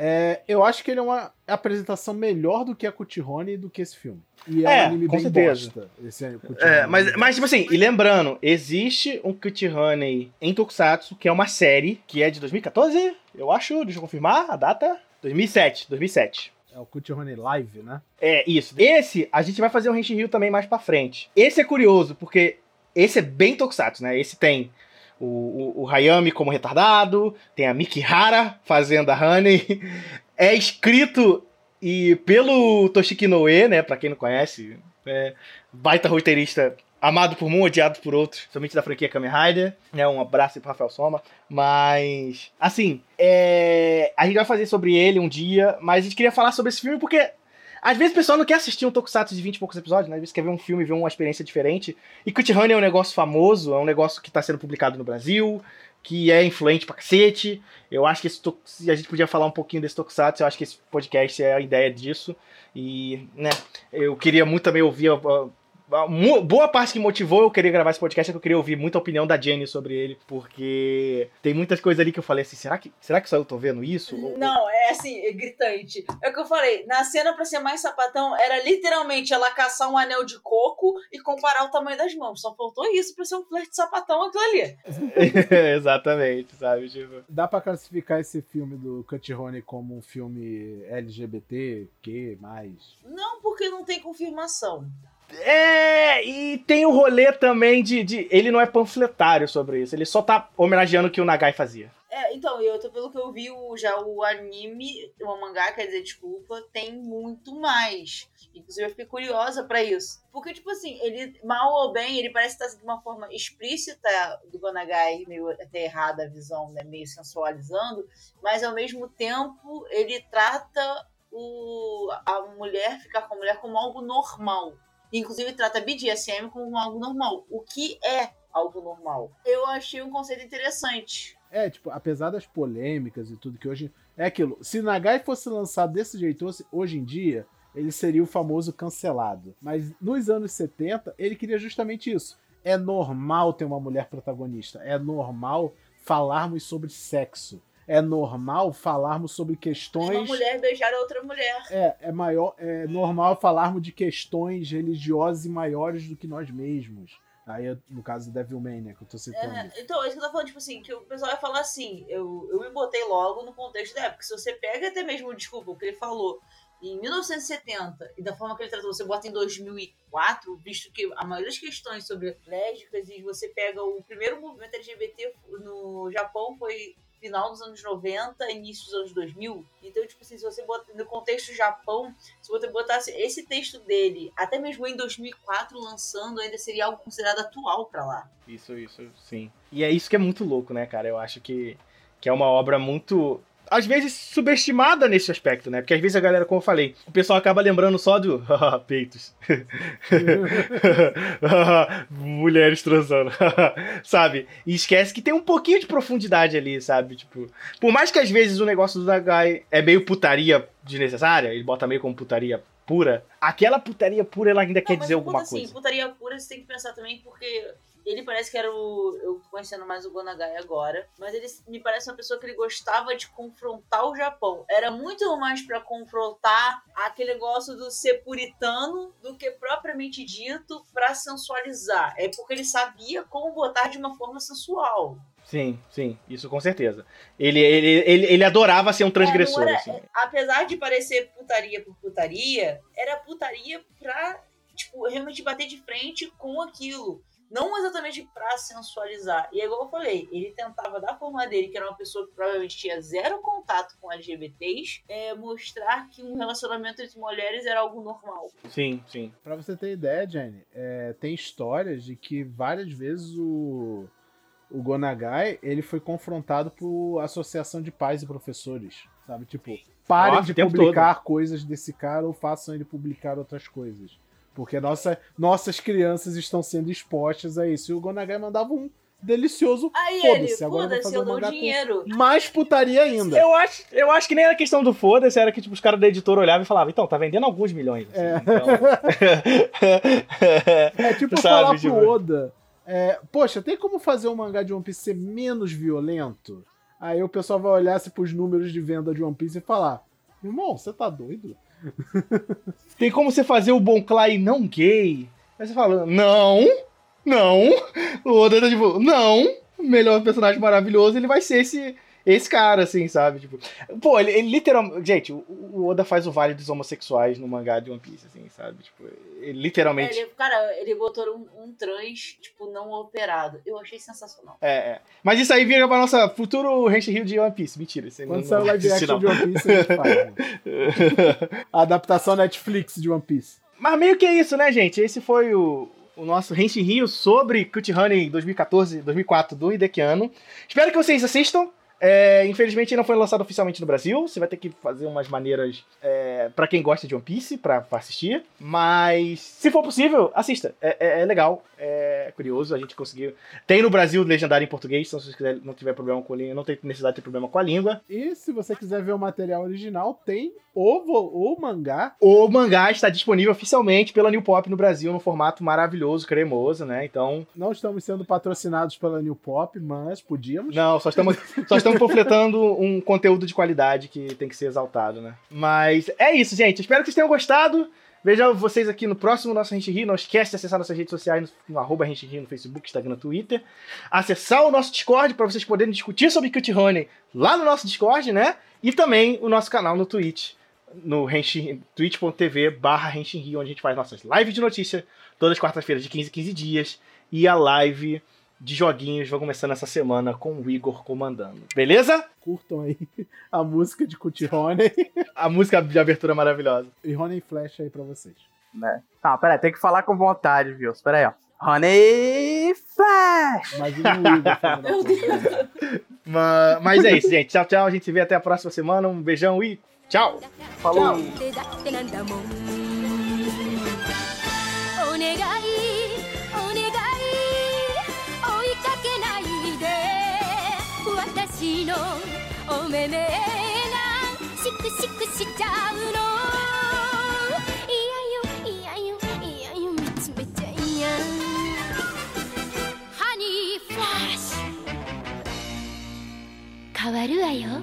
É, eu acho que ele é uma apresentação melhor do que a Cut Honey do que esse filme. E é, É, um anime com bem certeza. bosta. Esse É, mas, mas, tipo assim, e lembrando, existe um Cut Honey em Tokusatsu, que é uma série, que é de 2014, eu acho, deixa eu confirmar a data. 2007, 2007. É o Cut Honey Live, né? É, isso. Esse, a gente vai fazer um Henshin também mais pra frente. Esse é curioso, porque esse é bem Tokusatsu, né? Esse tem o, o, o Hayami como retardado, tem a Mikihara fazendo a Honey. (laughs) É escrito e pelo Toshiki Noe, né? Pra quem não conhece, é, baita roteirista amado por um, odiado por outro, somente da franquia Kamen Rider. Né, um abraço pro Rafael Soma. Mas, assim, é, a gente vai fazer sobre ele um dia, mas a gente queria falar sobre esse filme porque às vezes o pessoal não quer assistir um Tokusatsu de 20 e poucos episódios, né? Às vezes quer ver um filme ver uma experiência diferente. E Cut Honey é um negócio famoso, é um negócio que tá sendo publicado no Brasil, que é influente pra cacete. Eu acho que esse a gente podia falar um pouquinho desse Tokusatsu, eu acho que esse podcast é a ideia disso. E, né, eu queria muito também ouvir. Boa parte que motivou eu querer gravar esse podcast é que eu queria ouvir muita opinião da Jenny sobre ele, porque tem muitas coisas ali que eu falei assim, será que, será que só eu tô vendo isso? Não, é assim, é gritante. É o que eu falei, na cena pra ser mais sapatão, era literalmente ela caçar um anel de coco e comparar o tamanho das mãos. Só faltou isso pra ser um flerte sapatão aquilo ali. (laughs) Exatamente, sabe? Tipo... Dá pra classificar esse filme do Cut Honey como um filme LGBT, que mais? Não porque não tem confirmação. É, e tem o rolê também de, de. Ele não é panfletário sobre isso, ele só tá homenageando o que o Nagai fazia. É, então, eu tô, pelo que eu vi, o, já o anime, o mangá, quer dizer, desculpa, tem muito mais. Inclusive, eu fiquei curiosa pra isso. Porque, tipo assim, ele, mal ou bem, ele parece estar de uma forma explícita do Gonagai, meio até errada a visão, né? Meio sensualizando, mas ao mesmo tempo ele trata o, a mulher, ficar com a mulher como algo normal. Inclusive trata BDSM como algo normal. O que é algo normal? Eu achei um conceito interessante. É, tipo, apesar das polêmicas e tudo que hoje. É aquilo. Se Nagai fosse lançado desse jeito hoje- em dia, ele seria o famoso cancelado. Mas nos anos 70, ele queria justamente isso. É normal ter uma mulher protagonista. É normal falarmos sobre sexo. É normal falarmos sobre questões. Uma mulher beijar outra mulher. É, é maior, é normal falarmos de questões religiosas e maiores do que nós mesmos. Aí, no caso do Devilmania, que eu tô citando. É, então, é isso que eu tô falando, tipo assim, que o pessoal vai falar assim, eu, eu me botei logo no contexto da época. Se você pega até mesmo, desculpa, o que ele falou, em 1970 e da forma que ele tratou, você bota em 2004, visto que a maioria das questões sobre lésbicas e você pega o primeiro movimento LGBT no Japão foi final dos anos 90, início dos anos 2000. Então, tipo assim, se você botar no contexto Japão, se você botasse esse texto dele, até mesmo em 2004 lançando, ainda seria algo considerado atual para lá. Isso, isso, sim. E é isso que é muito louco, né, cara? Eu acho que, que é uma obra muito às vezes subestimada nesse aspecto, né? Porque às vezes a galera, como eu falei, o pessoal acaba lembrando só do (laughs) peitos. (laughs) Mulheres transando. (laughs) sabe? E esquece que tem um pouquinho de profundidade ali, sabe? Tipo, por mais que às vezes o negócio do Nagai é meio putaria desnecessária, ele bota meio como putaria pura, aquela putaria pura ela ainda Não, quer dizer alguma assim, coisa. putaria pura você tem que pensar também porque ele parece que era o. Eu tô conhecendo mais o Gonagai agora, mas ele me parece uma pessoa que ele gostava de confrontar o Japão. Era muito mais pra confrontar aquele negócio do ser puritano do que propriamente dito pra sensualizar. É porque ele sabia como botar de uma forma sensual. Sim, sim, isso com certeza. Ele, ele, ele, ele adorava ser um transgressor, É, era- assim. Apesar de parecer putaria por putaria, era putaria pra, tipo, realmente bater de frente com aquilo. Não exatamente pra sensualizar. E é igual eu falei, ele tentava, da forma dele, que era uma pessoa que provavelmente tinha zero contato com LGBTs, é, mostrar que um relacionamento entre mulheres era algo normal. Sim, sim. Pra você ter ideia, Jenny, é, tem histórias de que várias vezes o, o Gonagai ele foi confrontado por associação de pais e professores. Sabe? Tipo, parem Nossa, de publicar coisas desse cara ou façam ele publicar outras coisas. Porque nossa, nossas crianças estão sendo expostas a isso. E o Gonagai mandava um delicioso Aí ele, Foda-se, agora eu foda-se, um dou mangá com- dinheiro. mais putaria ainda. Eu acho, eu acho que nem era questão do foda-se, era que tipo, os caras da editora olhavam e falavam, então, tá vendendo alguns milhões. assim, É. então... (laughs) É tipo Sabe, falar tipo- pro Oda. é, Poxa, tem como fazer um mangá de One Piece ser menos violento? Aí o pessoal vai olhar se pros números de venda de One Piece e falar: Irmão, você tá doido? Tem como você fazer o Bon Clay não gay? Aí você fala, não, não. O Oda tá tipo, não. Melhor personagem maravilhoso, ele vai ser esse, esse cara, assim, sabe? Tipo, pô, ele, ele literalmente. Gente, o, o Oda faz o vale dos homossexuais no mangá de One Piece, assim, sabe? Tipo, ele literalmente. Ele, cara, ele botou um, um trans, tipo, não operado. Eu achei sensacional. É, é. Mas isso aí vira pra nossa futuro Henshin Rio de One Piece. Mentira, isso aí Quando não, sair o live action de One Piece, a gente faz. né? (laughs) A adaptação Netflix de One Piece. Mas meio que é isso, né, gente? Esse foi o, o nosso Henshin Rio sobre Cut Honey 2014, 2004 do Hidekiano. Espero que vocês assistam. É, infelizmente não foi lançado oficialmente no Brasil. Você vai ter que fazer umas maneiras é, para quem gosta de One Piece pra, pra assistir. Mas se for possível, assista. É, é- é legal, é curioso. A gente conseguiu. Tem no Brasil legendário em português, então se você quiser, não tiver problema com a língua, não tem necessidade de ter problema com a língua. E se você quiser ver o material original, tem o, vo- o mangá. O mangá está disponível oficialmente pela New Pop no Brasil, num formato maravilhoso, cremoso, né? Então, Não estamos sendo patrocinados pela New Pop, mas podíamos. Não, só estamos, só estamos (laughs) panfletando um conteúdo de qualidade que tem que ser exaltado, né? Mas é isso, gente. Espero que vocês tenham gostado. Vejo vocês aqui no próximo nosso Rente Rio. Não esquece de acessar nossas redes sociais no, no arroba Rente Rio, no Facebook, Instagram, Twitter. Acessar o nosso Discord para vocês poderem discutir sobre Cut Honey lá no nosso Discord, né? E também o nosso canal no Twitch, no twitch.tv barra Rio, onde a gente faz nossas lives de notícia todas as quartas-feiras de 15 em 15 dias. E a live de joguinhos vai começando essa semana com o Igor comandando. Beleza? Curtam aí (laughs) a música de Cut Honey A música de abertura maravilhosa. e Honey Flash aí pra vocês. Né? Não, pera aí, tem que falar com vontade, viu? Espera aí, ó. Honey Flash! Imagina o Igor fazendo a (laughs) Meu porra. Ma- Mas é isso, gente. Tchau, tchau. A gente se vê até a próxima semana. Um beijão e tchau. Falou! 手私のお目目がシクシクしちゃうの。いやよいやよいやよ見つめちゃいやハニーフラッシュ。変わるわよ。